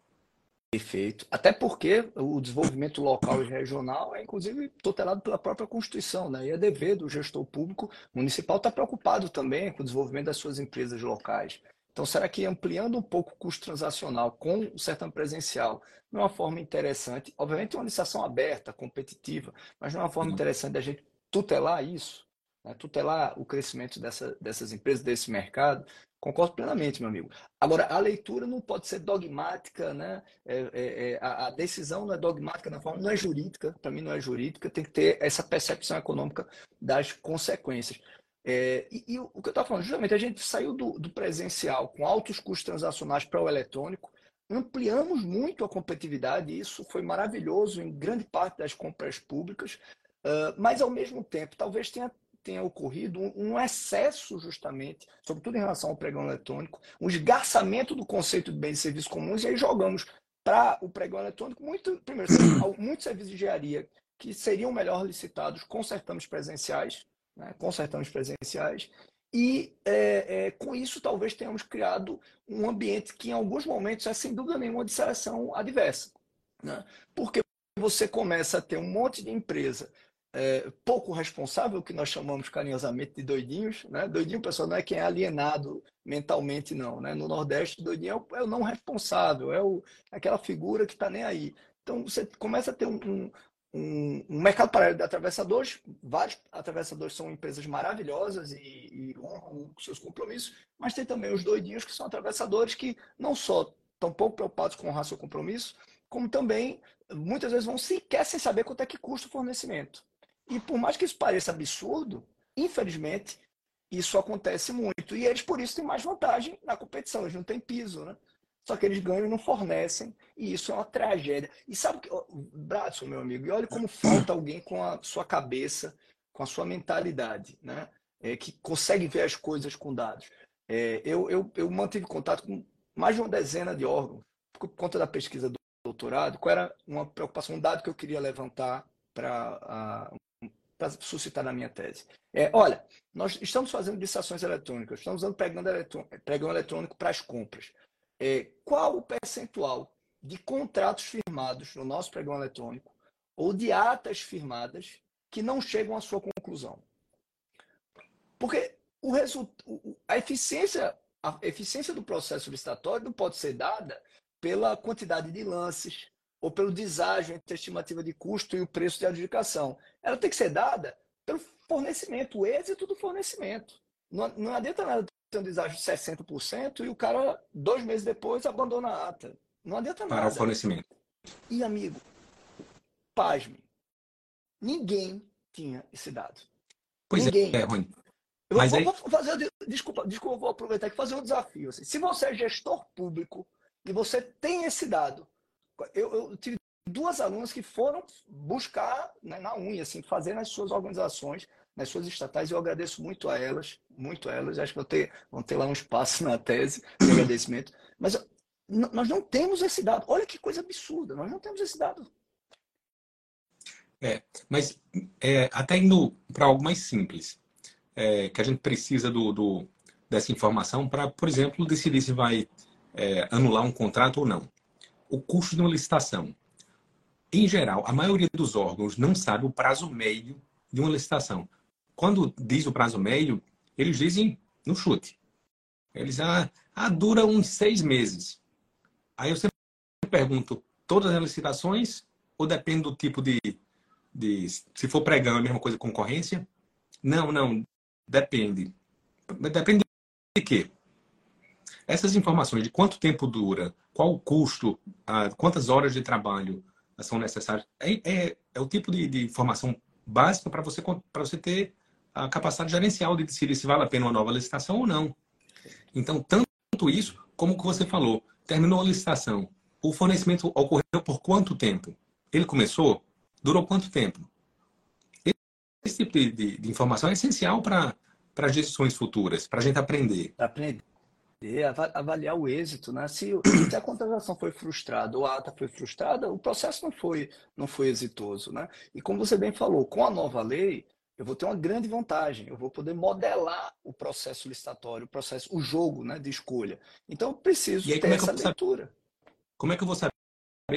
Perfeito. Até porque o desenvolvimento local e regional é, inclusive, tutelado pela própria Constituição, né? E é dever do gestor público municipal estar preocupado também com o desenvolvimento das suas empresas locais. Então, será que ampliando um pouco o custo transacional com o sertão presencial, de uma forma interessante, obviamente uma licitação aberta, competitiva, mas de uma forma interessante da gente tutelar isso, né? tutelar o crescimento dessa, dessas empresas, desse mercado, Concordo plenamente, meu amigo. Agora, a leitura não pode ser dogmática, né? É, é, é, a, a, decisão não é dogmática na forma, não é jurídica, para mim não é jurídica, tem que ter essa percepção econômica das consequências. É, e, e, o que eu estava falando, justamente, a gente saiu do, do presencial com altos custos transacionais para o eletrônico, ampliamos muito a competitividade, e isso foi maravilhoso em grande parte das compras públicas, uh, mas ao mesmo tempo, talvez tenha tenha ocorrido um excesso, justamente, sobretudo em relação ao pregão eletrônico, um esgarçamento do conceito de bens e serviços comuns, e aí jogamos para o pregão eletrônico muito, primeiro, muitos serviços de engenharia que seriam melhor licitados com certames presenciais, né, com certames presenciais, e é, é, com isso talvez tenhamos criado um ambiente que em alguns momentos é sem dúvida nenhuma de seleção adversa. Né? Porque você começa a ter um monte de empresa é, pouco responsável, que nós chamamos carinhosamente de doidinhos. Né? Doidinho, pessoal, não é quem é alienado mentalmente, não. Né? No Nordeste, doidinho é o, é o não responsável, é o, aquela figura que está nem aí. Então, você começa a ter um, um, um, mercado paralelo de atravessadores. Vários atravessadores são empresas maravilhosas e, e honram seus compromissos, mas tem também os doidinhos, que são atravessadores que não só estão pouco preocupados com honrar seu compromisso, como também muitas vezes vão sequer sem saber quanto é que custa o fornecimento. E por mais que isso pareça absurdo, infelizmente, isso acontece muito. E eles, por isso, têm mais vantagem na competição. Eles não têm piso, né? Só que eles ganham e não fornecem. E isso é uma tragédia. E sabe que, Bradson, meu amigo, e olha como falta alguém com a sua cabeça, com a sua mentalidade, né? É, que consegue ver as coisas com dados. É, eu, eu, eu mantive contato com mais de uma dezena de órgãos, por conta da pesquisa do doutorado, qual era uma preocupação, um dado que eu queria levantar para suscitar na minha tese. É, olha, nós estamos fazendo licitações eletrônicas, estamos usando pregão eletrônico para as compras. É, qual o percentual de contratos firmados no nosso pregão eletrônico ou de atas firmadas que não chegam à sua conclusão? Porque o a eficiência, a eficiência do processo licitatório não pode ser dada pela quantidade de lances, ou pelo deságio entre a estimativa de custo e o preço de adjudicação. Ela tem que ser dada pelo fornecimento, o êxito do fornecimento. Não, não adianta nada ter um deságio de 60% e o cara, dois meses depois, abandona a ata. Não adianta nada. Para o fornecimento. E, amigo, pasme, ninguém tinha esse dado. Pois é, ninguém. é, Rony. Eu Mas vou, aí... vou fazer, desculpa, desculpa, vou aproveitar e fazer um desafio. Assim. Se você é gestor público e você tem esse dado, eu, eu tive duas alunas que foram buscar né, na unha, assim, fazer nas suas organizações, nas suas estatais. Eu agradeço muito a elas, muito a elas. Acho que vão ter, vão ter lá um espaço na tese de agradecimento. Mas nós não temos esse dado. Olha que coisa absurda, nós não temos esse dado. É, mas é, até indo para algo mais simples, é, que a gente precisa do, do dessa informação para, por exemplo, decidir se vai é, anular um contrato ou não. O custo de uma licitação. Em geral, a maioria dos órgãos não sabe o prazo médio de uma licitação. Quando diz o prazo médio, eles dizem no chute. Eles ah, ah dura uns seis meses. Aí eu sempre pergunto, todas as licitações ou depende do tipo de, de se for pregão, é a mesma coisa concorrência? Não, não, depende. Depende de quê? Essas informações de quanto tempo dura, qual o custo, ah, quantas horas de trabalho são necessárias, é, é, é o tipo de, de informação básica para você, você ter a capacidade gerencial de decidir se vale a pena uma nova licitação ou não. Então, tanto isso, como o que você falou, terminou a licitação, o fornecimento ocorreu por quanto tempo? Ele começou? Durou quanto tempo? Esse tipo de, de, de informação é essencial para as decisões futuras, para a gente aprender. Aprender avaliar o êxito, né? Se, se, a contratação foi frustrada ou a ata foi frustrada, o processo não foi, não foi exitoso, né? E como você bem falou, com a nova lei, eu vou ter uma grande vantagem. Eu vou poder modelar o processo licitatório, o processo, o jogo né, de escolha. Então, eu preciso aí, ter é essa leitura. Saber, como é que eu vou saber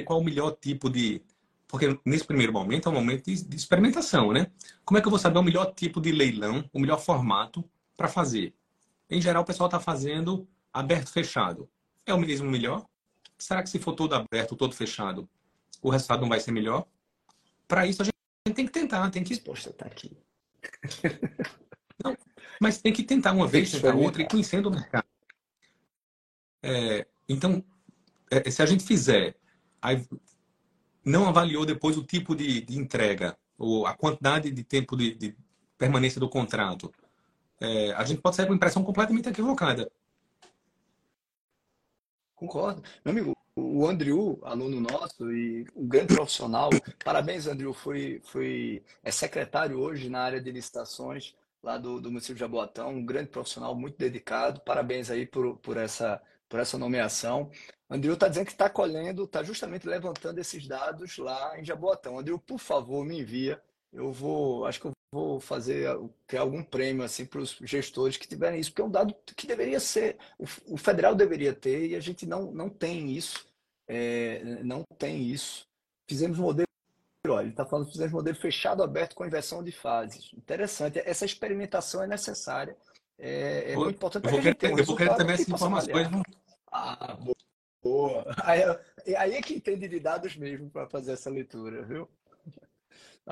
qual é o melhor tipo de... Porque nesse primeiro momento é um momento de, experimentação, né? Como é que eu vou saber o melhor tipo de leilão, o melhor formato para fazer? Em geral, o pessoal está fazendo aberto-fechado. É o mesmo melhor? Será que se for todo aberto, todo fechado, o resultado não vai ser melhor? Para isso, a gente tem que tentar, tem que... Poxa, tá aqui. Não, mas tem que tentar uma vez, tentar outra e conhecendo o mercado. É, então, é, se a gente fizer, aí não avaliou depois o tipo de, de entrega, ou a quantidade de tempo de, de permanência do contrato, é, a gente pode sair com impressão completamente equivocada. Concordo. Meu amigo, o Andrew, aluno nosso e um grande profissional, parabéns, Andrew, foi, foi, é secretário hoje na área de licitações lá do, do município de Jaboatão, um grande profissional, muito dedicado. Parabéns aí por, por, essa, por essa nomeação. Andrew está dizendo que está colhendo, está justamente levantando esses dados lá em Jaboatão. Andrew, por favor, me envia. Eu vou, acho que eu vou fazer criar algum prêmio assim para os gestores que tiverem isso, porque é um dado que deveria ser, o, federal deveria ter e a gente não, não tem isso, é, não tem isso. Fizemos um modelo, olha, ele está falando que fizemos um modelo fechado, aberto com inversão de fases. Interessante, essa experimentação é necessária, é, é muito importante a gente ter um Eu vou querer também essas informações. Ah, boa. Aí, aí é que entende de dados mesmo para fazer essa leitura, viu?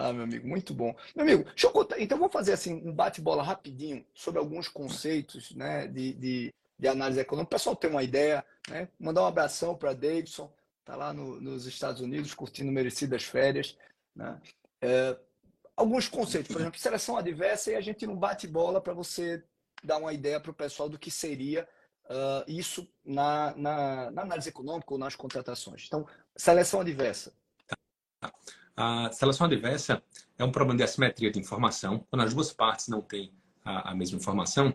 Ah, meu amigo, muito bom. Meu amigo, deixa eu contar. Então, vamos fazer assim um bate-bola rapidinho sobre alguns conceitos né, de, de, de análise econômica. O pessoal tem uma ideia, né? Mandar um abração para Davidson, tá lá no, nos Estados Unidos curtindo merecidas férias. Né? É, alguns conceitos, por exemplo, seleção adversa, e a gente não bate bola para você dar uma ideia para o pessoal do que seria uh, isso na, na, na análise econômica ou nas contratações. Então, seleção adversa. Tá. A seleção adversa é um problema de assimetria de informação, quando as duas partes não têm a, a mesma informação.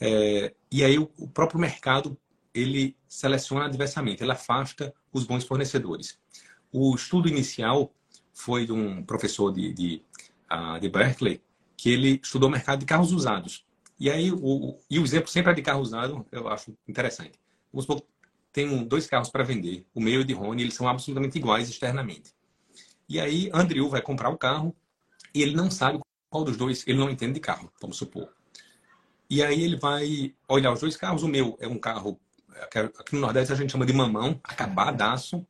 É, e aí o, o, próprio mercado ele seleciona adversamente, ele afasta os bons fornecedores. O estudo inicial foi de um professor de, de, de Berkeley, que ele estudou o mercado de carros usados. E aí o, e o exemplo sempre é de carro usado, eu acho interessante. Vamos supor, tem dois carros para vender, o meu e o de Rony, eles são absolutamente iguais externamente. E aí, Andrew vai comprar o carro e ele não sabe qual dos dois, ele não entende de carro, vamos supor. E aí ele vai olhar os dois carros. O meu é um carro, aqui no Nordeste a gente chama de mamão, acabadaço,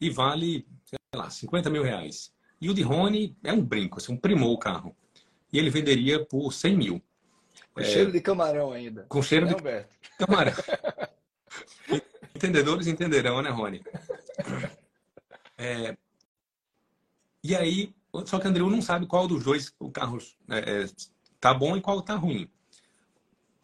e vale, sei lá, 50 mil reais. E o de Rony é um brinco, assim, um primou o carro. E ele venderia por 100 mil. Com é, cheiro de camarão ainda. Com cheiro é, de Alberto? camarão. Entendedores entenderão, né, Rony? É, e aí, só que o Andreu não sabe qual dos dois o carro é, é, tá bom e qual tá ruim.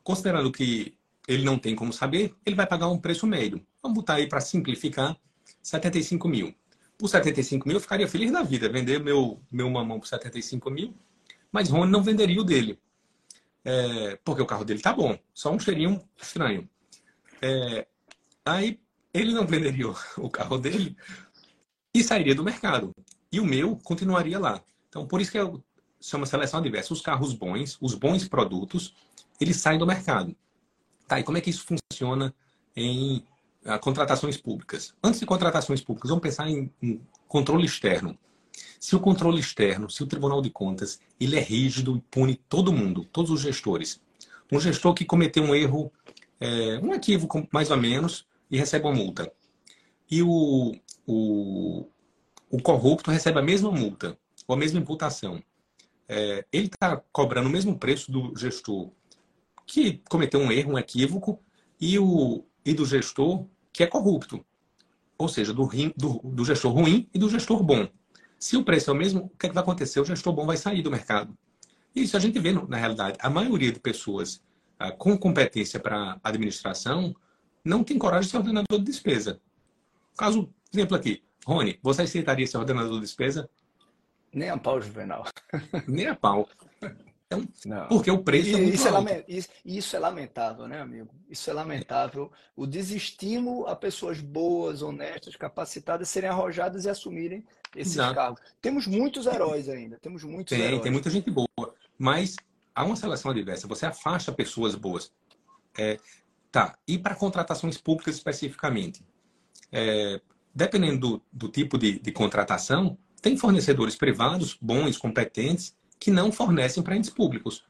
Considerando que ele não tem como saber, ele vai pagar um preço médio. Vamos botar aí para simplificar, 75 mil. Por 75 mil eu ficaria feliz da vida, vender meu, meu mamão por 75 mil, mas Rony não venderia o dele. É, porque o carro dele tá bom, só um cheirinho estranho. É, aí ele não venderia o carro dele e sairia do mercado. E o meu continuaria lá. Então, por isso que eu chamo seleção adversa. Os carros bons, os bons produtos, eles saem do mercado. Tá, e como é que isso funciona em uh, contratações públicas? Antes de contratações públicas, vamos pensar em, em controle externo. Se o controle externo, se o Tribunal de Contas, ele é rígido e pune todo mundo, todos os gestores. Um gestor que cometeu um erro, é, um equívoco mais ou menos, e recebe uma multa. E o, o, o corrupto recebe a mesma multa, ou a mesma imputação. É, ele está cobrando o mesmo preço do gestor que cometeu um erro, um equívoco, e, o, e do gestor que é corrupto. Ou seja, do, do, do gestor ruim e do gestor bom. Se o preço é o mesmo, o que, é que vai acontecer? O gestor bom vai sair do mercado. Isso a gente vê na realidade. A maioria de pessoas ah, com competência para administração não tem coragem de ser ordenador de despesa. Caso, exemplo aqui, Rony, você aceitaria ser ordenador de despesa? Nem a pau, Juvenal. Nem a pau. Então, não. Porque o preço e, é muito isso, alto. É isso, isso, é lamentável, né, amigo? Isso é lamentável. O desestímulo a pessoas boas, honestas, capacitadas serem arrojadas e assumirem esses Exato. cargos. Temos muitos heróis ainda. Temos muitos tem, heróis. Tem muita gente boa. Mas há uma seleção adversa. Você afasta pessoas boas. É, tá. E para contratações públicas especificamente? É, dependendo do, do tipo de, de contratação, tem fornecedores privados bons, competentes, que não fornecem para entes públicos.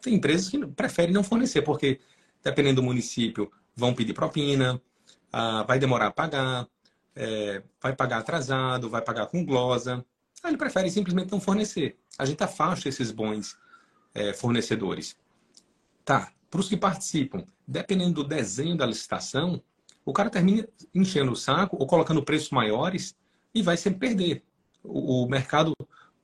Tem empresas que preferem não fornecer, porque, dependendo do município, vão pedir propina, ah, vai demorar a pagar, é, vai pagar atrasado, vai pagar com glosa. Aí ele prefere simplesmente não fornecer. A gente afasta esses bons é, fornecedores. Tá, para os que participam, dependendo do desenho da licitação, o cara termina enchendo o saco ou colocando preços maiores e vai sempre perder. O, o mercado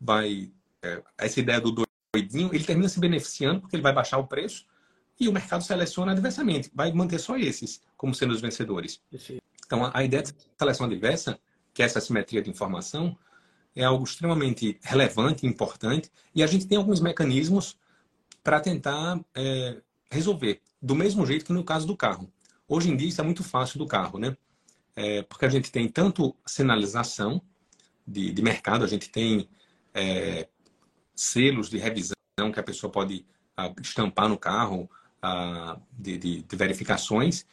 vai é, essa ideia do doidinho, ele termina se beneficiando porque ele vai baixar o preço e o mercado seleciona adversamente, vai manter só esses como sendo os vencedores. Então, a ideia de seleção adversa, que é essa simetria de informação, é algo extremamente relevante e importante e a gente tem alguns mecanismos para tentar é, resolver, do mesmo jeito que no caso do carro. Hoje em dia isso é muito fácil do carro, né? É, porque a gente tem tanto sinalização de, de mercado, a gente tem é, selos de revisão que a pessoa pode uh, estampar no carro uh, de, de, de, verificações.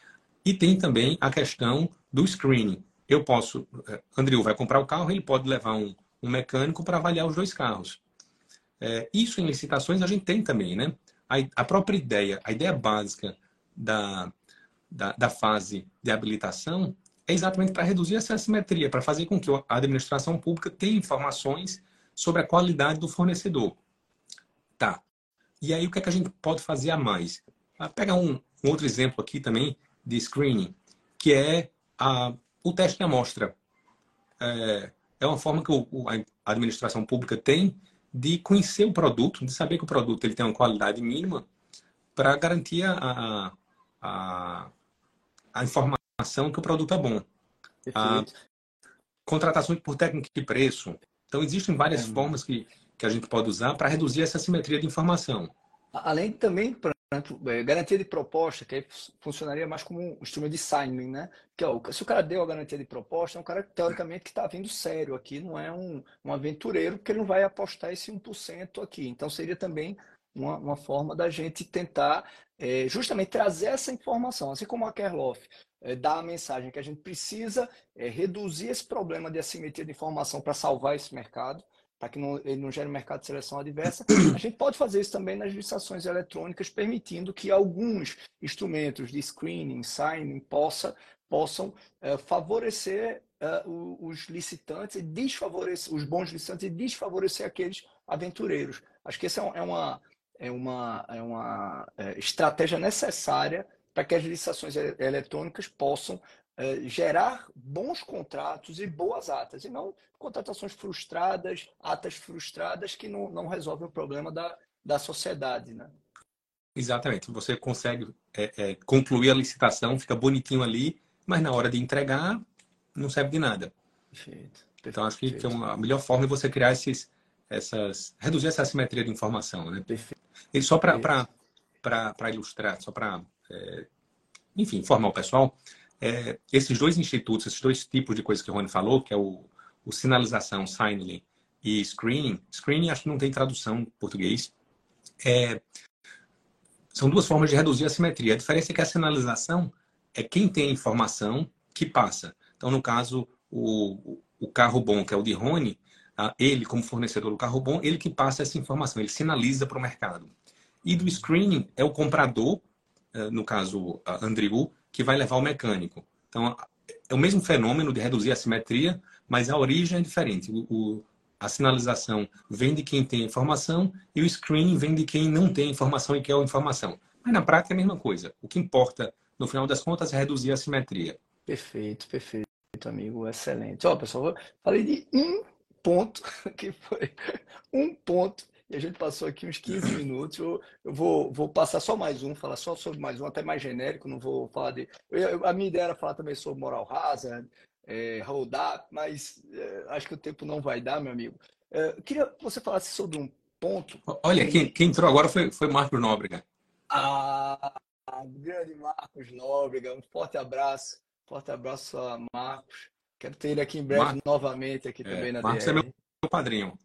E tem também a questão do screening. Eu posso, uh, Andrew vai comprar o carro, ele pode levar um, um mecânico para avaliar os dois carros. É, isso em licitações a gente tem também, né? A, a própria ideia, a ideia básica da, da, da fase de habilitação é exatamente para reduzir essa assimetria, para fazer com que a administração pública tenha informações sobre a qualidade do fornecedor. Tá. E aí, o que, é que a gente pode fazer a mais? Ah, pega um, um, outro exemplo aqui também de screening, que é a, o teste de amostra. É, é uma forma que o, a administração pública tem de conhecer o produto, de saber que o produto ele tem uma qualidade mínima para garantir a, a, a, informação que o produto é bom. A, contratações por técnica de preço, então, existem várias é. formas que, que a gente pode usar para reduzir essa simetria de informação. Além também, por exemplo, é, garantia de proposta, que aí funcionaria mais como um instrumento de signing, né? Que, ó, se o cara deu a garantia de proposta, é um cara, teoricamente, que está vindo sério aqui, não é um, um aventureiro, porque ele não vai apostar esse 1% aqui. Então, seria também uma, uma forma da gente tentar é, justamente trazer essa informação, assim como a Kerloff é, dá a mensagem que a gente precisa é, reduzir esse problema de assimetria de informação para salvar esse mercado, para que não, ele não gere mercado de seleção adversa. A gente pode fazer isso também nas licitações eletrônicas, permitindo que alguns instrumentos de screening, signing, possa, possam é, favorecer é, os licitantes e desfavorecer os bons licitantes e desfavorecer aqueles aventureiros. Acho que essa é, é uma, é uma, é uma é, estratégia necessária para que as licitações eletrônicas possam é, gerar bons contratos e boas atas, e não contratações frustradas, atas frustradas que não, não resolvem o problema da, da sociedade. Né? Exatamente. Você consegue é, é, concluir a licitação, fica bonitinho ali, mas na hora de entregar, não serve de nada. Perfeito. Então, acho que, que a melhor forma é você criar esses, essas. reduzir essa assimetria de informação. Né? Perfeito. E só para ilustrar, só para, é, enfim, informar o pessoal, é, esses dois institutos, esses dois tipos de coisas que o Rony falou, que é o, o sinalização, signaling, e screening, screening acho que não tem tradução em português, é, são duas formas de reduzir a simetria. A diferença é que a sinalização é quem tem informação que passa. Então, no caso, o, o carro bom, que é o de Rony, ele, como fornecedor do carro bom, ele que passa essa informação, ele sinaliza para o mercado. E do screening é o comprador, é, no caso, Andrew, que vai levar o mecânico. Então, é o mesmo fenômeno de reduzir a simetria, mas a origem é diferente. O, a sinalização vem de quem tem informação e o screening vem de quem não tem informação e quer a informação. Mas na prática é a mesma coisa. O que importa, no final das contas, é reduzir a simetria. Perfeito, perfeito, amigo. Excelente. Ó, pessoal, falei de um ponto, que foi um ponto, e a gente passou aqui uns 15 minutos. Eu, eu vou, vou passar só mais um, falar só sobre mais um, até mais genérico, não vou falar de. Eu, a minha ideia era falar também sobre moral hazard, é, hold up, mas é, acho que o tempo não vai dar, meu amigo. É, queria que você falasse sobre um ponto. Olha, quem, quem entrou agora foi, foi Marcos Nóbrega. Ah, grande Marcos Nóbrega, um forte abraço. Forte abraço a Marcos. Quero ter ele aqui em breve Mar... novamente aqui também na Marcos DR. é meu padrinho.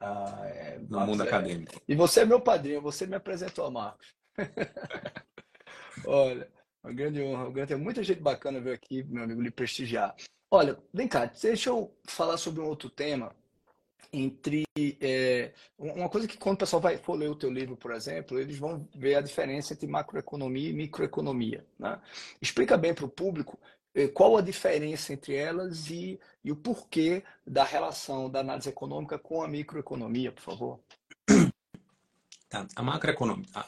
Ah, é, no Marcos mundo é... acadêmico. E você é meu padrinho, você me apresentou a Marcos. Olha, uma grande honra. Tem muita gente bacana ver aqui, meu amigo, lhe prestigiar. Olha, vem cá, deixa eu falar sobre um outro tema. Entre é, uma coisa que quando o pessoal vai for ler o teu livro, por exemplo, eles vão ver a diferença entre macroeconomia e microeconomia. Né? Explica bem para o público é, qual a diferença entre elas e, e o porquê da relação da análise econômica com a microeconomia, por favor. Tá. A macroeconomia, a,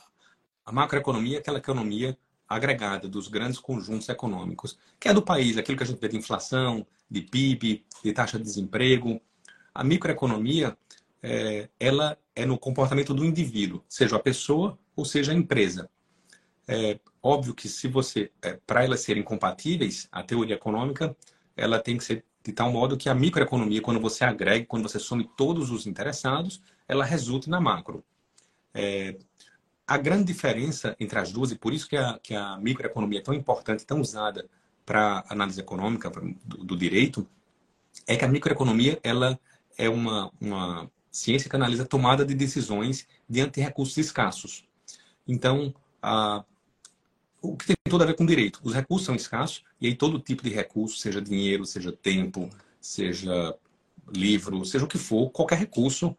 a macroeconomia é aquela economia agregada dos grandes conjuntos econômicos, que é do país, aquilo que a gente vê de inflação, de PIB, de taxa de desemprego. A microeconomia, é, ela é no comportamento do indivíduo, seja a pessoa ou seja a empresa. É óbvio que se você, é, para elas serem compatíveis, a teoria econômica, ela tem que ser de tal modo que a microeconomia, quando você agrega, quando você some todos os interessados, ela resulte na macro. É, a grande diferença entre as duas, e por isso que a, que a microeconomia é tão importante, tão usada para análise econômica do, do, direito, é que a microeconomia ela é uma, uma ciência que analisa tomada de decisões diante de recursos escassos. Então, a, o que tem tudo a ver com direito. Os recursos são escassos, e aí todo tipo de recurso, seja dinheiro, seja tempo, seja livro, seja o que for, qualquer recurso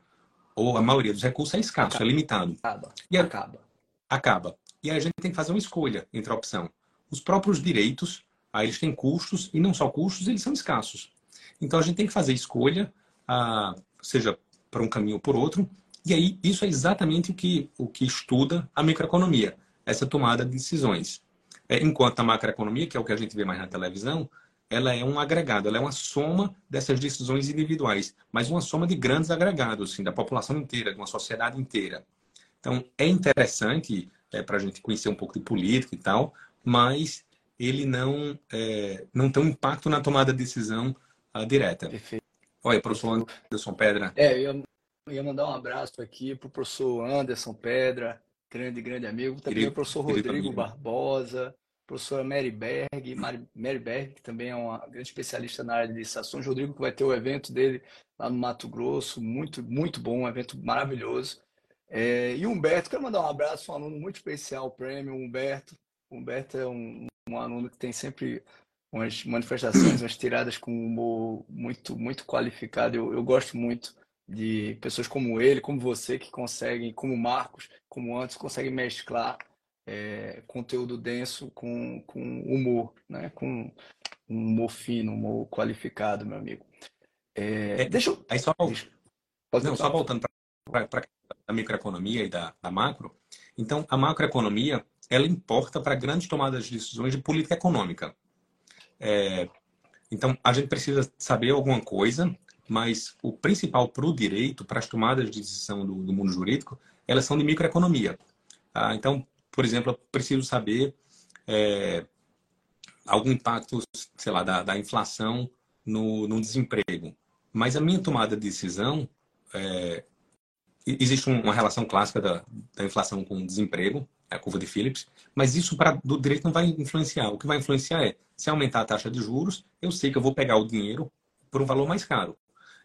ou a maioria dos recursos é escasso, acaba. é limitado. Acaba. E acaba. Acaba. E aí a gente tem que fazer uma escolha entre a opção. Os próprios direitos, aí eles têm custos, e não só custos, eles são escassos. Então a gente tem que fazer escolha, ah, seja para um caminho ou por outro, e aí isso é exatamente o que, o que estuda a microeconomia, essa tomada de decisões. É, enquanto a macroeconomia, que é o que a gente vê mais na televisão, ela é um agregado, ela é uma soma dessas decisões individuais, mas uma soma de grandes agregados, assim, da população inteira, de uma sociedade inteira. Então, é interessante é, para a gente conhecer um pouco de política e tal, mas ele não, é, não tem um impacto na tomada de decisão uh, direta. Perfeito. Olha, professor Anderson Pedra. É, eu ia, eu ia mandar um abraço aqui para o professor Anderson Pedra, grande, grande amigo. Também querido, o professor Rodrigo Barbosa, professora Mary Berg, Mary Berg, que também é uma grande especialista na área de licitações. Rodrigo, que vai ter o evento dele lá no Mato Grosso, muito, muito bom, um evento maravilhoso. É, e Humberto, quero mandar um abraço, um aluno muito especial, prêmio, Humberto. Humberto é um, um aluno que tem sempre umas manifestações, umas tiradas com humor muito, muito qualificado. Eu, eu gosto muito de pessoas como ele, como você, que conseguem, como Marcos, como antes, conseguem mesclar é, conteúdo denso com, com humor, né? com um humor fino, um humor qualificado, meu amigo. É, é, deixa eu... Aí só, não, só voltando para a microeconomia e da, da macro. Então, a macroeconomia, ela importa para grandes tomadas de decisões de política econômica. É, então, a gente precisa saber alguma coisa, mas o principal para o direito, para as tomadas de decisão do, do mundo jurídico, elas são de microeconomia. Ah, então, por exemplo, eu preciso saber é, algum impacto, sei lá, da, da inflação no, no desemprego. Mas a minha tomada de decisão é, existe uma relação clássica da, da inflação com o desemprego, é a curva de Phillips, mas isso para do direito não vai influenciar. O que vai influenciar é, se aumentar a taxa de juros, eu sei que eu vou pegar o dinheiro por um valor mais caro.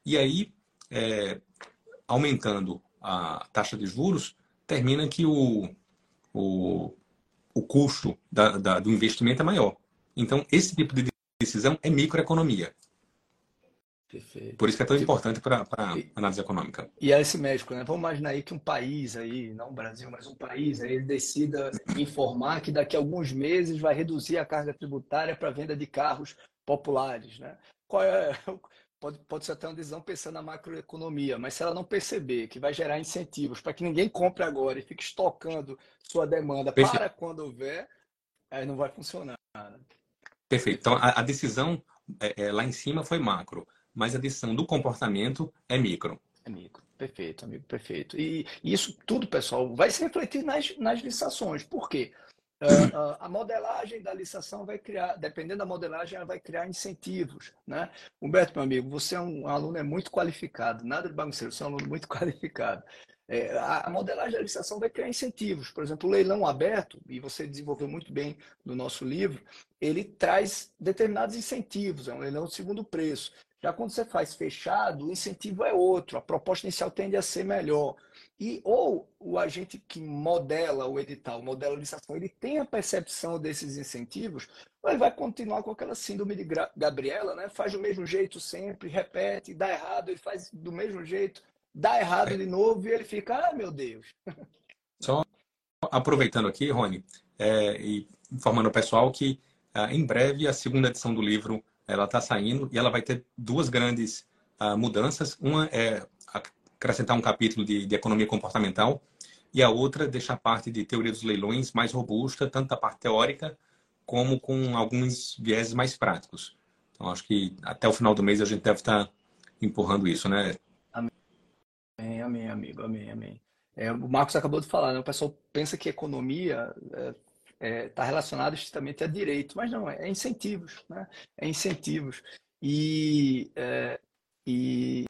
E aí, é, aumentando a taxa de juros, termina que o, o, o custo da, da, do investimento é maior. Então, esse tipo de decisão é microeconomia. Perfeito. Por isso que é tão importante para a análise econômica. E é esse médico, né? Vamos imaginar aí que um país aí, não o Brasil, mas um país, aí ele decida informar que daqui a alguns meses vai reduzir a carga tributária para a venda de carros populares, né? Qual é, pode, pode ser até uma decisão pensando na macroeconomia, mas se ela não perceber que vai gerar incentivos para que ninguém compre agora e fique estocando sua demanda Perfeito. para quando houver, aí não vai funcionar. Perfeito. Então, a, a decisão é, é, lá em cima foi macro mas a decisão do comportamento é micro. É micro. Perfeito, amigo, perfeito. E, isso tudo, pessoal, vai se refletir nas, nas licitações. Por quê? Uh, a modelagem da licitação vai criar, dependendo da modelagem, ela vai criar incentivos. Né? Humberto, meu amigo, você é um aluno é muito qualificado, nada de bagunceiro, você é um aluno muito qualificado. É, a, modelagem da licitação vai criar incentivos. Por exemplo, o leilão aberto, e você desenvolveu muito bem no nosso livro, ele traz determinados incentivos, é um leilão de segundo preço. Já quando você faz fechado, o incentivo é outro, a proposta inicial tende a ser melhor. E ou o agente que modela o edital, modela a licitação, ele tem a percepção desses incentivos, ele vai continuar com aquela síndrome de Gabriela, né? Faz do mesmo jeito sempre, repete, dá errado, ele faz do mesmo jeito, dá errado de novo e ele fica, ah, meu Deus. Só aproveitando aqui, Rony, é, e informando o pessoal que ah, em breve a segunda edição do livro ela está saindo e ela vai ter duas grandes uh, mudanças. Uma é acrescentar um capítulo de, de, economia comportamental e a outra deixar a parte de teoria dos leilões mais robusta, tanto da parte teórica como com alguns vieses mais práticos. Então, acho que até o final do mês a gente deve estar empurrando isso, né? Amém, amém, amigo, amém, amém. É, o Marcos acabou de falar, né? O pessoal pensa que economia é, está é, tá relacionado estritamente a direito, mas não, é, é incentivos, né? É incentivos. E, é, e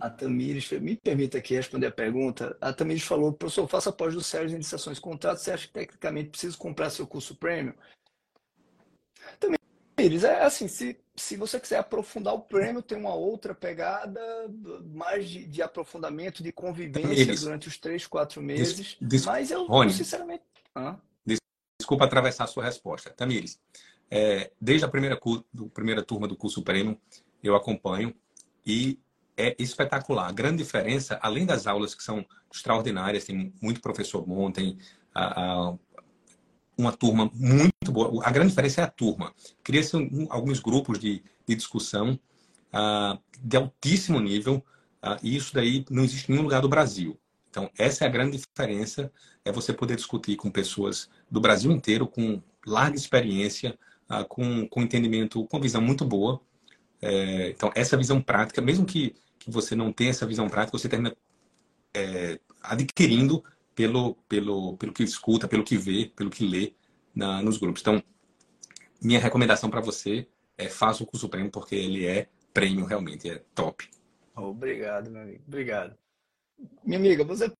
a Tamires, me permita aqui responder a pergunta, a Tamires falou, professor, faça pós do Sérgio em licitações de contrato, você acha que tecnicamente precisa comprar seu curso premium? Tamires, é assim, se se você quiser aprofundar o prêmio, tem uma outra pegada, mais de, de aprofundamento, de convivência durante os três, quatro meses. Des, mas eu, Rony, sinceramente. Ah. Desculpa atravessar a sua resposta. Tamires, é, desde a primeira, do, primeira turma do curso prêmio, eu acompanho e é espetacular. A grande diferença, além das aulas que são extraordinárias, tem muito professor bom, tem a, a, uma turma muito boa. A grande diferença é a turma. Cria-se um, alguns grupos de, de discussão uh, de altíssimo nível uh, e isso daí não existe em nenhum lugar do Brasil. Então, essa é a grande diferença, é você poder discutir com pessoas do Brasil inteiro, com larga experiência, uh, com, com entendimento, com visão muito boa. É, então, essa visão prática, mesmo que, que você não tenha essa visão prática, você termina é, adquirindo pelo, pelo, pelo que escuta, pelo que vê, pelo que lê na, nos grupos. Então, minha recomendação para você é faça o curso prêmio, porque ele é prêmio realmente, é top. Obrigado, meu amigo. Obrigado. Minha amiga, você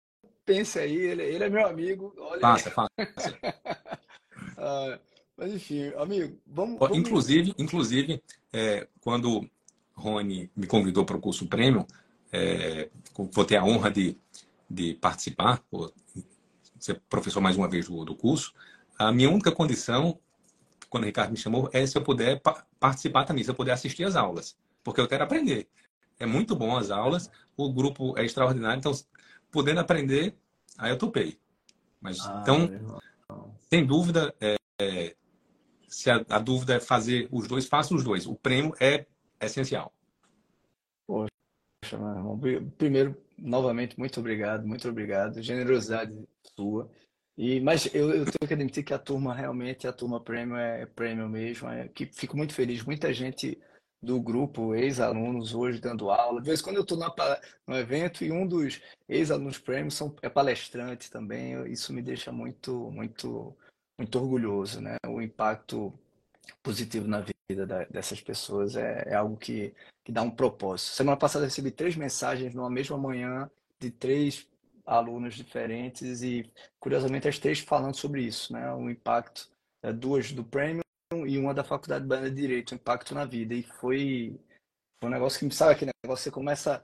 pensa aí, ele, ele é meu amigo. Olha faça. ah, mas enfim, amigo, vamos. vamos... Inclusive, inclusive é, quando Rony me convidou para o curso prêmio, é, vou ter a honra de, de participar, ser professor mais uma vez do, do curso, a minha única condição, quando o Ricardo me chamou, é se eu puder pa participar também, se eu puder assistir as aulas, porque eu quero aprender. É muito bom as aulas, o grupo é extraordinário, então, podendo aprender, aí eu topei. Mas, ah, então, sem dúvida, é, é, se a, a, dúvida é fazer os dois, faça os dois. O prêmio é essencial. Poxa, primeiro, novamente, muito obrigado, muito obrigado. Generosidade sua. E, mas eu, eu, tenho que admitir que a turma realmente, a turma premium é, é premium mesmo. É, que fico muito feliz. Muita gente do grupo, ex-alunos, hoje dando aula. De vez em quando eu estou no evento e um dos ex-alunos premium são, é palestrante também. Isso me deixa muito, muito, muito orgulhoso, né? O impacto positivo na vida da, dessas pessoas é, é algo que, que dá um propósito. Semana passada recebi três mensagens numa mesma manhã de três alunos diferentes e, curiosamente, as três falando sobre isso, né? O impacto, é, duas do Premium e uma da Faculdade de Direito, o impacto na vida. E foi, foi um negócio que, sabe aquele negócio, você começa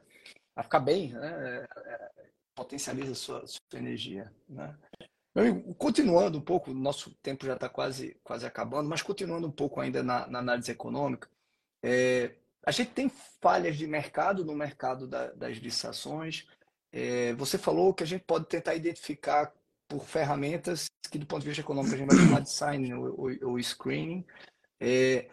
a ficar bem, né? É, é, potencializa a sua, sua energia, né? Amigo, continuando um pouco, nosso tempo já está quase, quase acabando, mas continuando um pouco ainda na, na análise econômica, é, a gente tem falhas de mercado no mercado da, das licitações. É, você falou que a gente pode tentar identificar por ferramentas que, do ponto de vista econômico, a gente vai chamar de signing ou, ou, ou screening. É,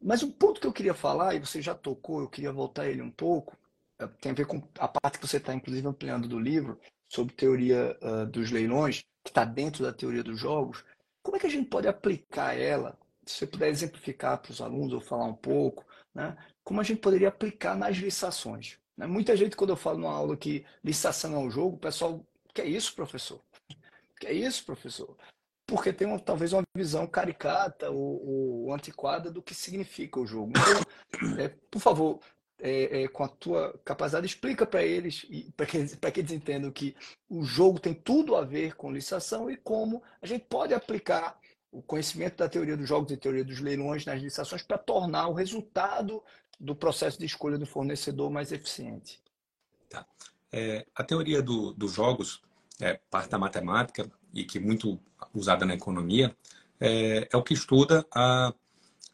mas um ponto que eu queria falar, e você já tocou, eu queria voltar ele um pouco, é, tem a ver com a parte que você está, inclusive, ampliando do livro, sobre teoria uh, dos leilões que está dentro da teoria dos jogos, como é que a gente pode aplicar ela? Se você puder exemplificar para os alunos ou falar um pouco, né? como a gente poderia aplicar nas licitações. Né? Muita gente, quando eu falo numa aula que licitação é um jogo, o pessoal, que é isso, professor? Que é isso, professor? Porque tem uma, talvez uma visão caricata ou, ou antiquada do que significa o jogo. Então, é, por favor, é, é, com a tua capacidade, explica para eles, para que, que eles entendam que o jogo tem tudo a ver com licitação e como a gente pode aplicar o conhecimento da teoria dos jogos e teoria dos leilões nas licitações para tornar o resultado do processo de escolha do fornecedor mais eficiente. Tá. É, a teoria do, dos jogos é parte da matemática e que é muito usada na economia é, é o que estuda a,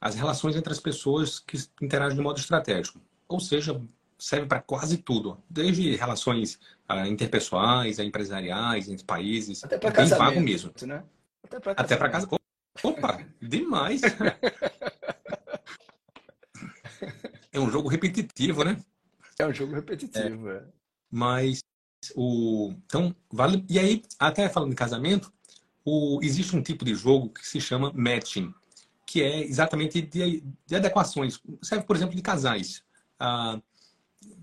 as relações entre as pessoas que interagem de modo estratégico ou seja, serve para quase tudo, desde relações uh, interpessoais, empresariais, entre países, até para é bem vago mesmo. Né? Até para casa. Opa, demais. é um jogo repetitivo, né? É um jogo repetitivo, é. é. Mas o então vale e aí até falando de casamento, o existe um tipo de jogo que se chama matching, que é exatamente de, de adequações. Serve, por exemplo, de casais ah,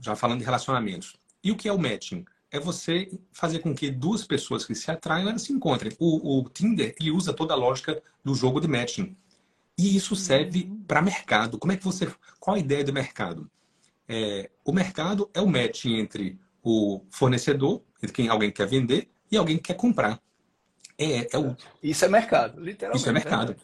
já falando de relacionamentos. E o que é o matching? É você fazer com que duas pessoas que se atraem elas se encontrem. O, o Tinder ele usa toda a lógica do jogo de matching. E isso serve uhum. para mercado. Como é que você. Qual a ideia do mercado? É, o mercado é o matching entre o fornecedor, entre quem alguém quer vender, e alguém que quer comprar. É, é o... Isso é mercado, literalmente. Isso é mercado.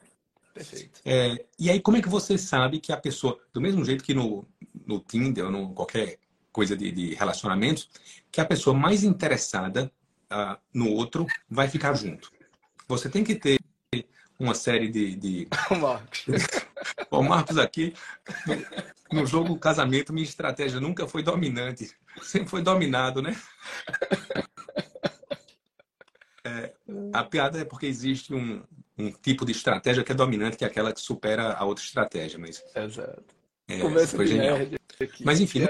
Perfeito. É, e aí, como é que você sabe que a pessoa, do mesmo jeito que no, no Tinder ou no qualquer coisa de, de relacionamentos, que a pessoa mais interessada uh, no outro vai ficar junto? Você tem que ter uma série de. de... O Marcos. o Marcos aqui, no, jogo casamento, minha estratégia nunca foi dominante. Sempre foi dominado, né? É, a piada é porque existe um, um tipo de estratégia que é dominante, que é aquela que supera a outra estratégia. Mas, Exato. É, foi genial. Mas enfim,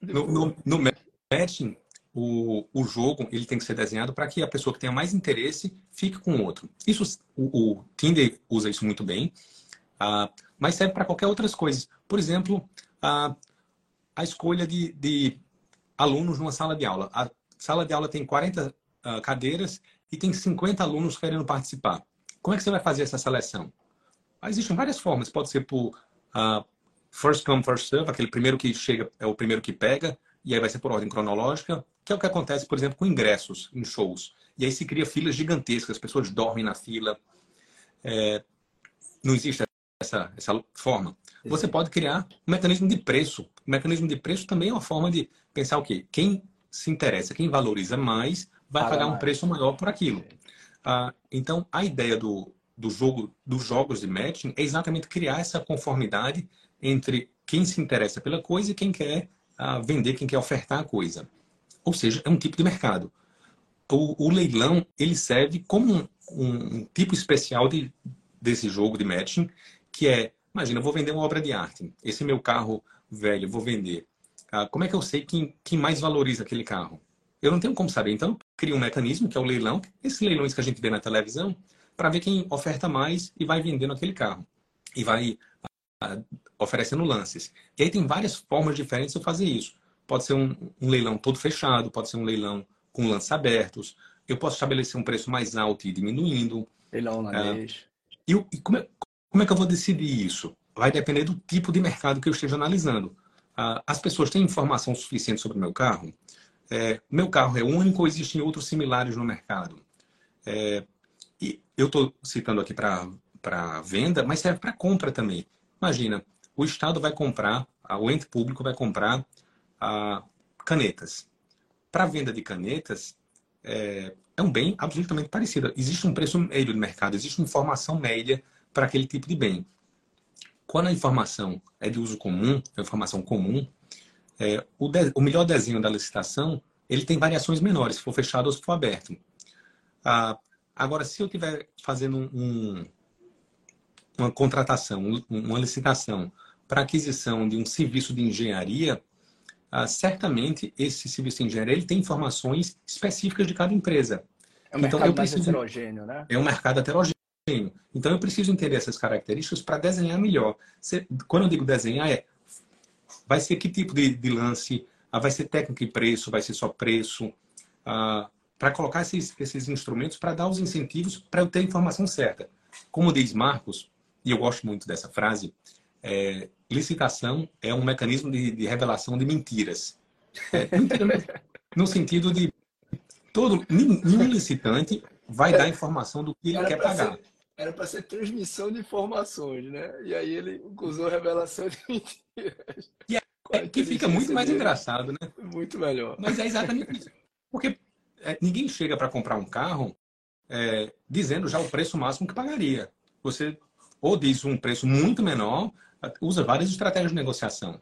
no, no, no, matching, o, o jogo ele tem que ser desenhado para que a pessoa que tenha mais interesse fique com o outro. Isso, o, o Tinder usa isso muito bem, uh, mas serve para qualquer outras coisas. Por exemplo, uh, a escolha de, de alunos numa sala de aula. A sala de aula tem 40 uh, ah, cadeiras e tem 50 alunos querendo participar. Como é que você vai fazer essa seleção? Ah, existem várias formas. Pode ser por uh, first come, first serve, aquele primeiro que chega é o primeiro que pega, e aí vai ser por ordem cronológica, que é o que acontece, por exemplo, com ingressos em shows. E aí se cria filas gigantescas, as pessoas dormem na fila. É, não existe essa, essa forma. Você pode criar um mecanismo de preço. O mecanismo de preço também é uma forma de pensar o quê? Quem se interessa, quem valoriza mais, vai pagar um preço maior por aquilo. Ah, então, a ideia do, do jogo, dos jogos de matching é exatamente criar essa conformidade entre quem se interessa pela coisa e quem quer ah, vender, quem quer ofertar a coisa. Ou seja, é um tipo de mercado. O, o leilão ele serve como um, um, tipo especial de, desse jogo de matching, que é, imagina, eu vou vender uma obra de arte. Esse meu carro velho, vou vender. Ah, como é que eu sei quem, quem mais valoriza aquele carro? Eu não tenho como saber. Então, cria um mecanismo, que é o leilão, esses leilões que a gente vê na televisão, para ver quem oferta mais e vai vendendo aquele carro. E vai uh, oferecendo lances. E aí tem várias formas diferentes de fazer isso. Pode ser um, um leilão todo fechado, pode ser um leilão com lances abertos. Eu posso estabelecer um preço mais alto e diminuindo. Leilão na uh, e, e como, é, como é que eu vou decidir isso? Vai depender do tipo de mercado que eu esteja analisando. Ah, as pessoas têm informação suficiente sobre o meu carro? É, meu carro é único ou existem outros similares no mercado? É, e eu estou citando aqui para venda, mas serve para compra também. Imagina, o Estado vai comprar, o ente público vai comprar ah, canetas. Para venda de canetas, é, é um bem absolutamente parecido. Existe um preço médio no mercado, existe uma informação média para aquele tipo de bem. Quando a informação é de uso comum, é informação comum, é, o, de, o, melhor desenho da licitação ele tem variações menores, se for fechado ou se for aberto. Ah, agora, se eu estiver fazendo um, uma contratação, uma licitação para aquisição de um serviço de engenharia, ah, certamente esse serviço de engenharia ele tem informações específicas de cada empresa. É um então, mercado preciso, heterogêneo, né? É um mercado heterogêneo. Então, eu preciso entender essas características para desenhar melhor. Quando eu digo desenhar, é vai ser que tipo de, de lance? Ah, vai ser técnica e preço? Vai ser só preço? Ah, para colocar esses, esses instrumentos para dar os incentivos para eu ter a informação certa. Como diz Marcos, e eu gosto muito dessa frase, é, licitação é um mecanismo de, de revelação de mentiras. É, no sentido de todo nenhum licitante vai dar informação do que ele quer pagar. Ser, era para ser transmissão de informações, né? E aí ele usou revelação de mentiras. Que, é, que fica muito mais engraçado, né? Muito melhor. Mas é exatamente isso. Porque é, ninguém chega para comprar um carro é, dizendo já o preço máximo que pagaria. Você ou diz um preço muito menor, usa várias estratégias de negociação.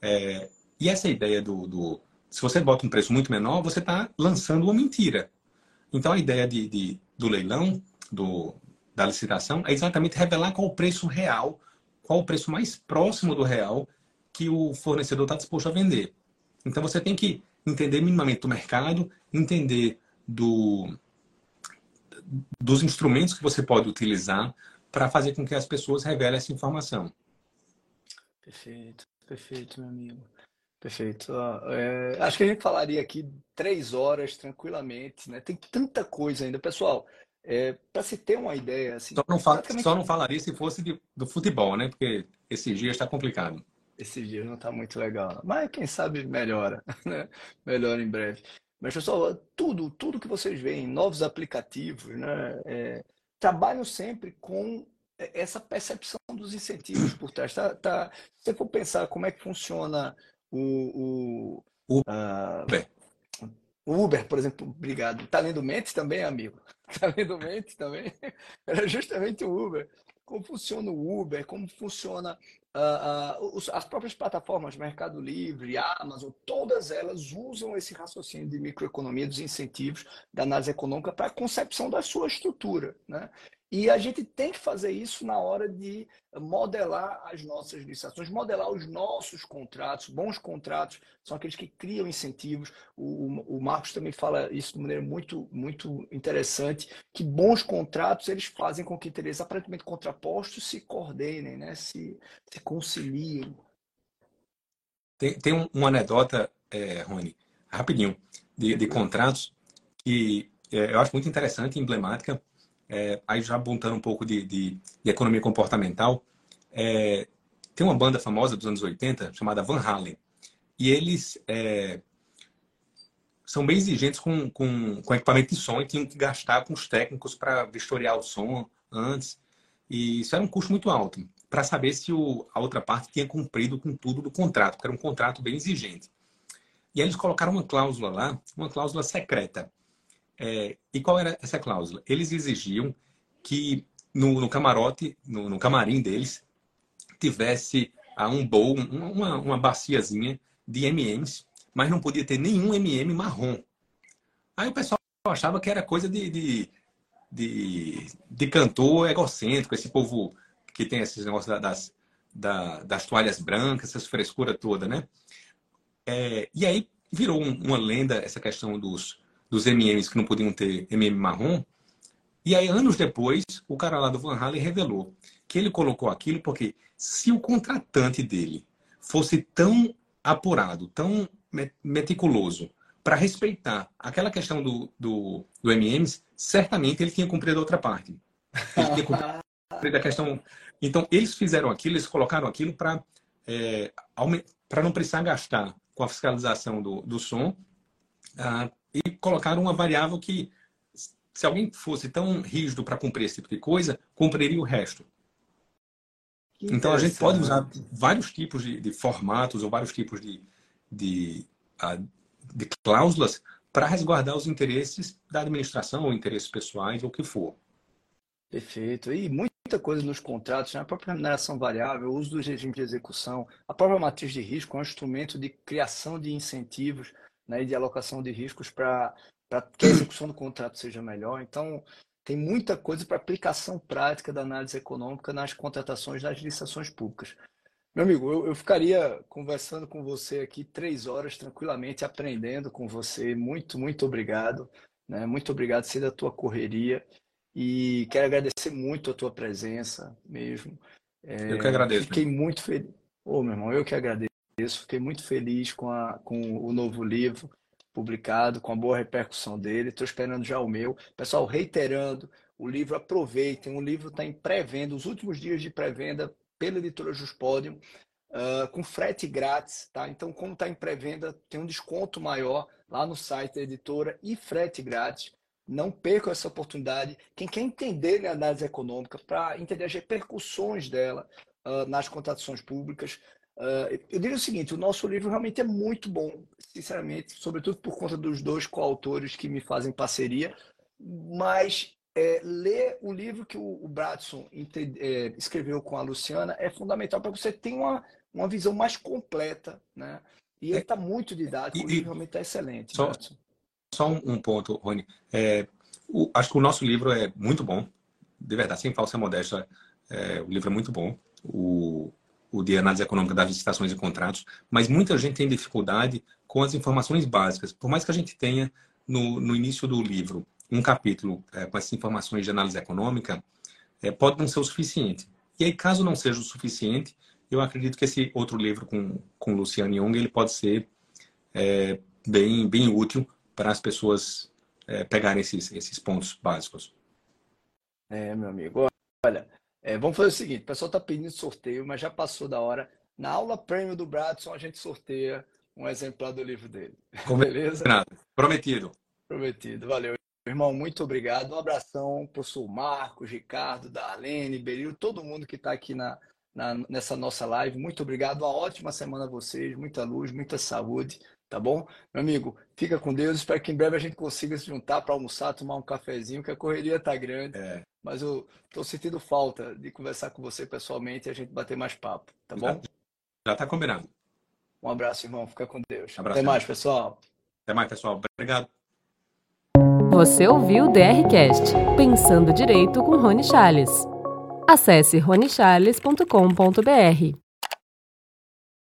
É, e essa ideia do, do, Se você bota um preço muito menor, você está lançando uma mentira. Então a ideia de, de do leilão, do, da licitação é exatamente revelar qual o preço real, qual o preço mais próximo do real que o fornecedor está disposto a vender. Então você tem que entender minimamente do mercado, entender do, dos instrumentos que você pode utilizar para fazer com que as pessoas revelem essa informação. Perfeito, perfeito, meu amigo. Perfeito. É, acho que a gente falaria aqui três horas tranquilamente, né? Tem tanta coisa ainda. Pessoal, é, para se ter uma ideia. Assim, só, não praticamente... só não falaria se fosse de, do futebol, né? Porque esses dias está complicado. Esses dias não está muito legal. Mas quem sabe melhora, né? Melhora em breve. Mas, pessoal, tudo, tudo que vocês veem, novos aplicativos, né? É, trabalham sempre com essa percepção dos incentivos por trás. Tá, tá, se você for pensar como é que funciona o. o, o... Uh, o Uber, por exemplo, obrigado. Tá lendo Mentes também, amigo? Tá lendo Mentes também? Era justamente o Uber. Como funciona o Uber, como funciona uh, uh, as próprias plataformas, Mercado Livre, Amazon, todas elas usam esse raciocínio de microeconomia, dos incentivos, da análise econômica para a concepção da sua estrutura. Né? E a gente tem que fazer isso na hora de modelar as nossas licitações, modelar os nossos contratos. Bons contratos são aqueles que criam incentivos. O, o, Marcos também fala isso de maneira muito, muito interessante, que bons contratos eles fazem com que interesses aparentemente contrapostos se coordenem, né? se, se conciliem. Tem, tem um, uma anedota, é, Rony, rapidinho, de, de contratos que é, eu acho muito interessante e emblemática é, aí já apontando um pouco de, de, de economia comportamental, é, tem uma banda famosa dos anos 80 chamada Van Halen. E eles é, são bem exigentes com, com, com equipamento de som e tinham que gastar com os técnicos para vistoriar o som antes. E isso era um custo muito alto, para saber se o, a outra parte tinha cumprido com tudo do contrato, porque era um contrato bem exigente. E aí eles colocaram uma cláusula lá, uma cláusula secreta, é, e qual era essa cláusula? Eles exigiam que no, no camarote, no, no, camarim deles, tivesse ah, um bowl, uma, uma baciazinha de M&M's, mas não podia ter nenhum M&M marrom. Aí o pessoal achava que era coisa de, de, de, de cantor egocêntrico, esse povo que tem esses negócios das, das, toalhas brancas, essas frescura toda, né? É, e aí virou uma lenda essa questão dos, dos MMs que não podiam ter MM marrom. E aí, anos depois, o cara lá do Van Halen revelou que ele colocou aquilo porque se o contratante dele fosse tão apurado, tão meticuloso para respeitar aquela questão do, do, do MMs, certamente ele tinha cumprido a outra parte. Ele tinha cumprido da questão. Então, eles fizeram aquilo, eles colocaram aquilo para é, não precisar gastar com a fiscalização do, do som uh, e colocaram uma variável que, se alguém fosse tão rígido para cumprir esse tipo de coisa, cumpriria o resto. Então, a gente pode usar vários tipos de, de formatos ou vários tipos de, de, uh, de cláusulas para resguardar os interesses da administração ou interesses pessoais ou o que for. Perfeito. E muita coisa nos contratos, né? a própria remuneração variável, o uso do regime de execução, a própria matriz de risco é um instrumento de criação de incentivos né, e de alocação de riscos para que a execução do contrato seja melhor. Então, tem muita coisa para aplicação prática da análise econômica nas contratações das licitações públicas. Meu amigo, eu, eu, ficaria conversando com você aqui três horas tranquilamente, aprendendo com você. Muito, muito obrigado. Né? Muito obrigado, ser da tua correria. E quero agradecer muito a tua presença mesmo. É, eu que agradeço. Fiquei muito feliz. Ô, meu irmão, eu que agradeço. Fiquei muito feliz com, a, com o novo livro publicado, com a boa repercussão dele. Estou esperando já o meu. Pessoal, reiterando, o livro aproveitem. O livro está em pré-venda, os últimos dias de pré-venda pela editora Juspodium, uh, com frete grátis. Tá? Então, como está em pré-venda, tem um desconto maior lá no site da editora e frete grátis. Não percam essa oportunidade. Quem quer entender né, a análise econômica, para entender as repercussões dela uh, nas contratações públicas, uh, eu diria o seguinte: o nosso livro realmente é muito bom, sinceramente, sobretudo por conta dos dois coautores que me fazem parceria. Mas é, ler o livro que o, o Bradson é, escreveu com a Luciana é fundamental para você ter uma, uma visão mais completa. Né? E ele está muito didático, e, o livro realmente está excelente. Só, Bradson. Só um, um ponto, Rony. É, o, acho que o nosso livro é muito bom, de verdade, sem falsa modéstia. É, o livro é muito bom, o, o de análise econômica das licitações e contratos, mas muita gente tem dificuldade com as informações básicas. Por mais que a gente tenha no, no início do livro um capítulo é, com essas informações de análise econômica, é, pode não ser o suficiente. E aí, caso não seja o suficiente, eu acredito que esse outro livro com, com Luciano Jung ele pode ser é, bem, bem útil para as pessoas é, pegarem esses, esses pontos básicos. É, meu amigo. Olha, é, vamos fazer o seguinte: o pessoal está pedindo sorteio, mas já passou da hora. Na aula prêmio do Bradson, a gente sorteia um exemplar do livro dele. Beleza? Prometido. Prometido. Valeu. Irmão, muito obrigado. Um abração, professor Marcos, Ricardo, Darlene, Beril, todo mundo que está aqui na, na, nessa nossa live. Muito obrigado. Uma ótima semana a vocês. Muita luz, muita saúde. Tá bom? Meu amigo, fica com Deus. Espero que em breve a gente consiga se juntar para almoçar, tomar um cafezinho, que a correria tá grande. É. Mas eu tô sentindo falta de conversar com você pessoalmente e a gente bater mais papo, tá bom? Já, tá combinado. Um abraço, irmão. Fica com Deus. Abraço, Até mais, pessoal. Até mais, pessoal. Obrigado. Você ouviu o DRCast, Pensando Direito com Rony Charles. Acesse ronichales.com.br.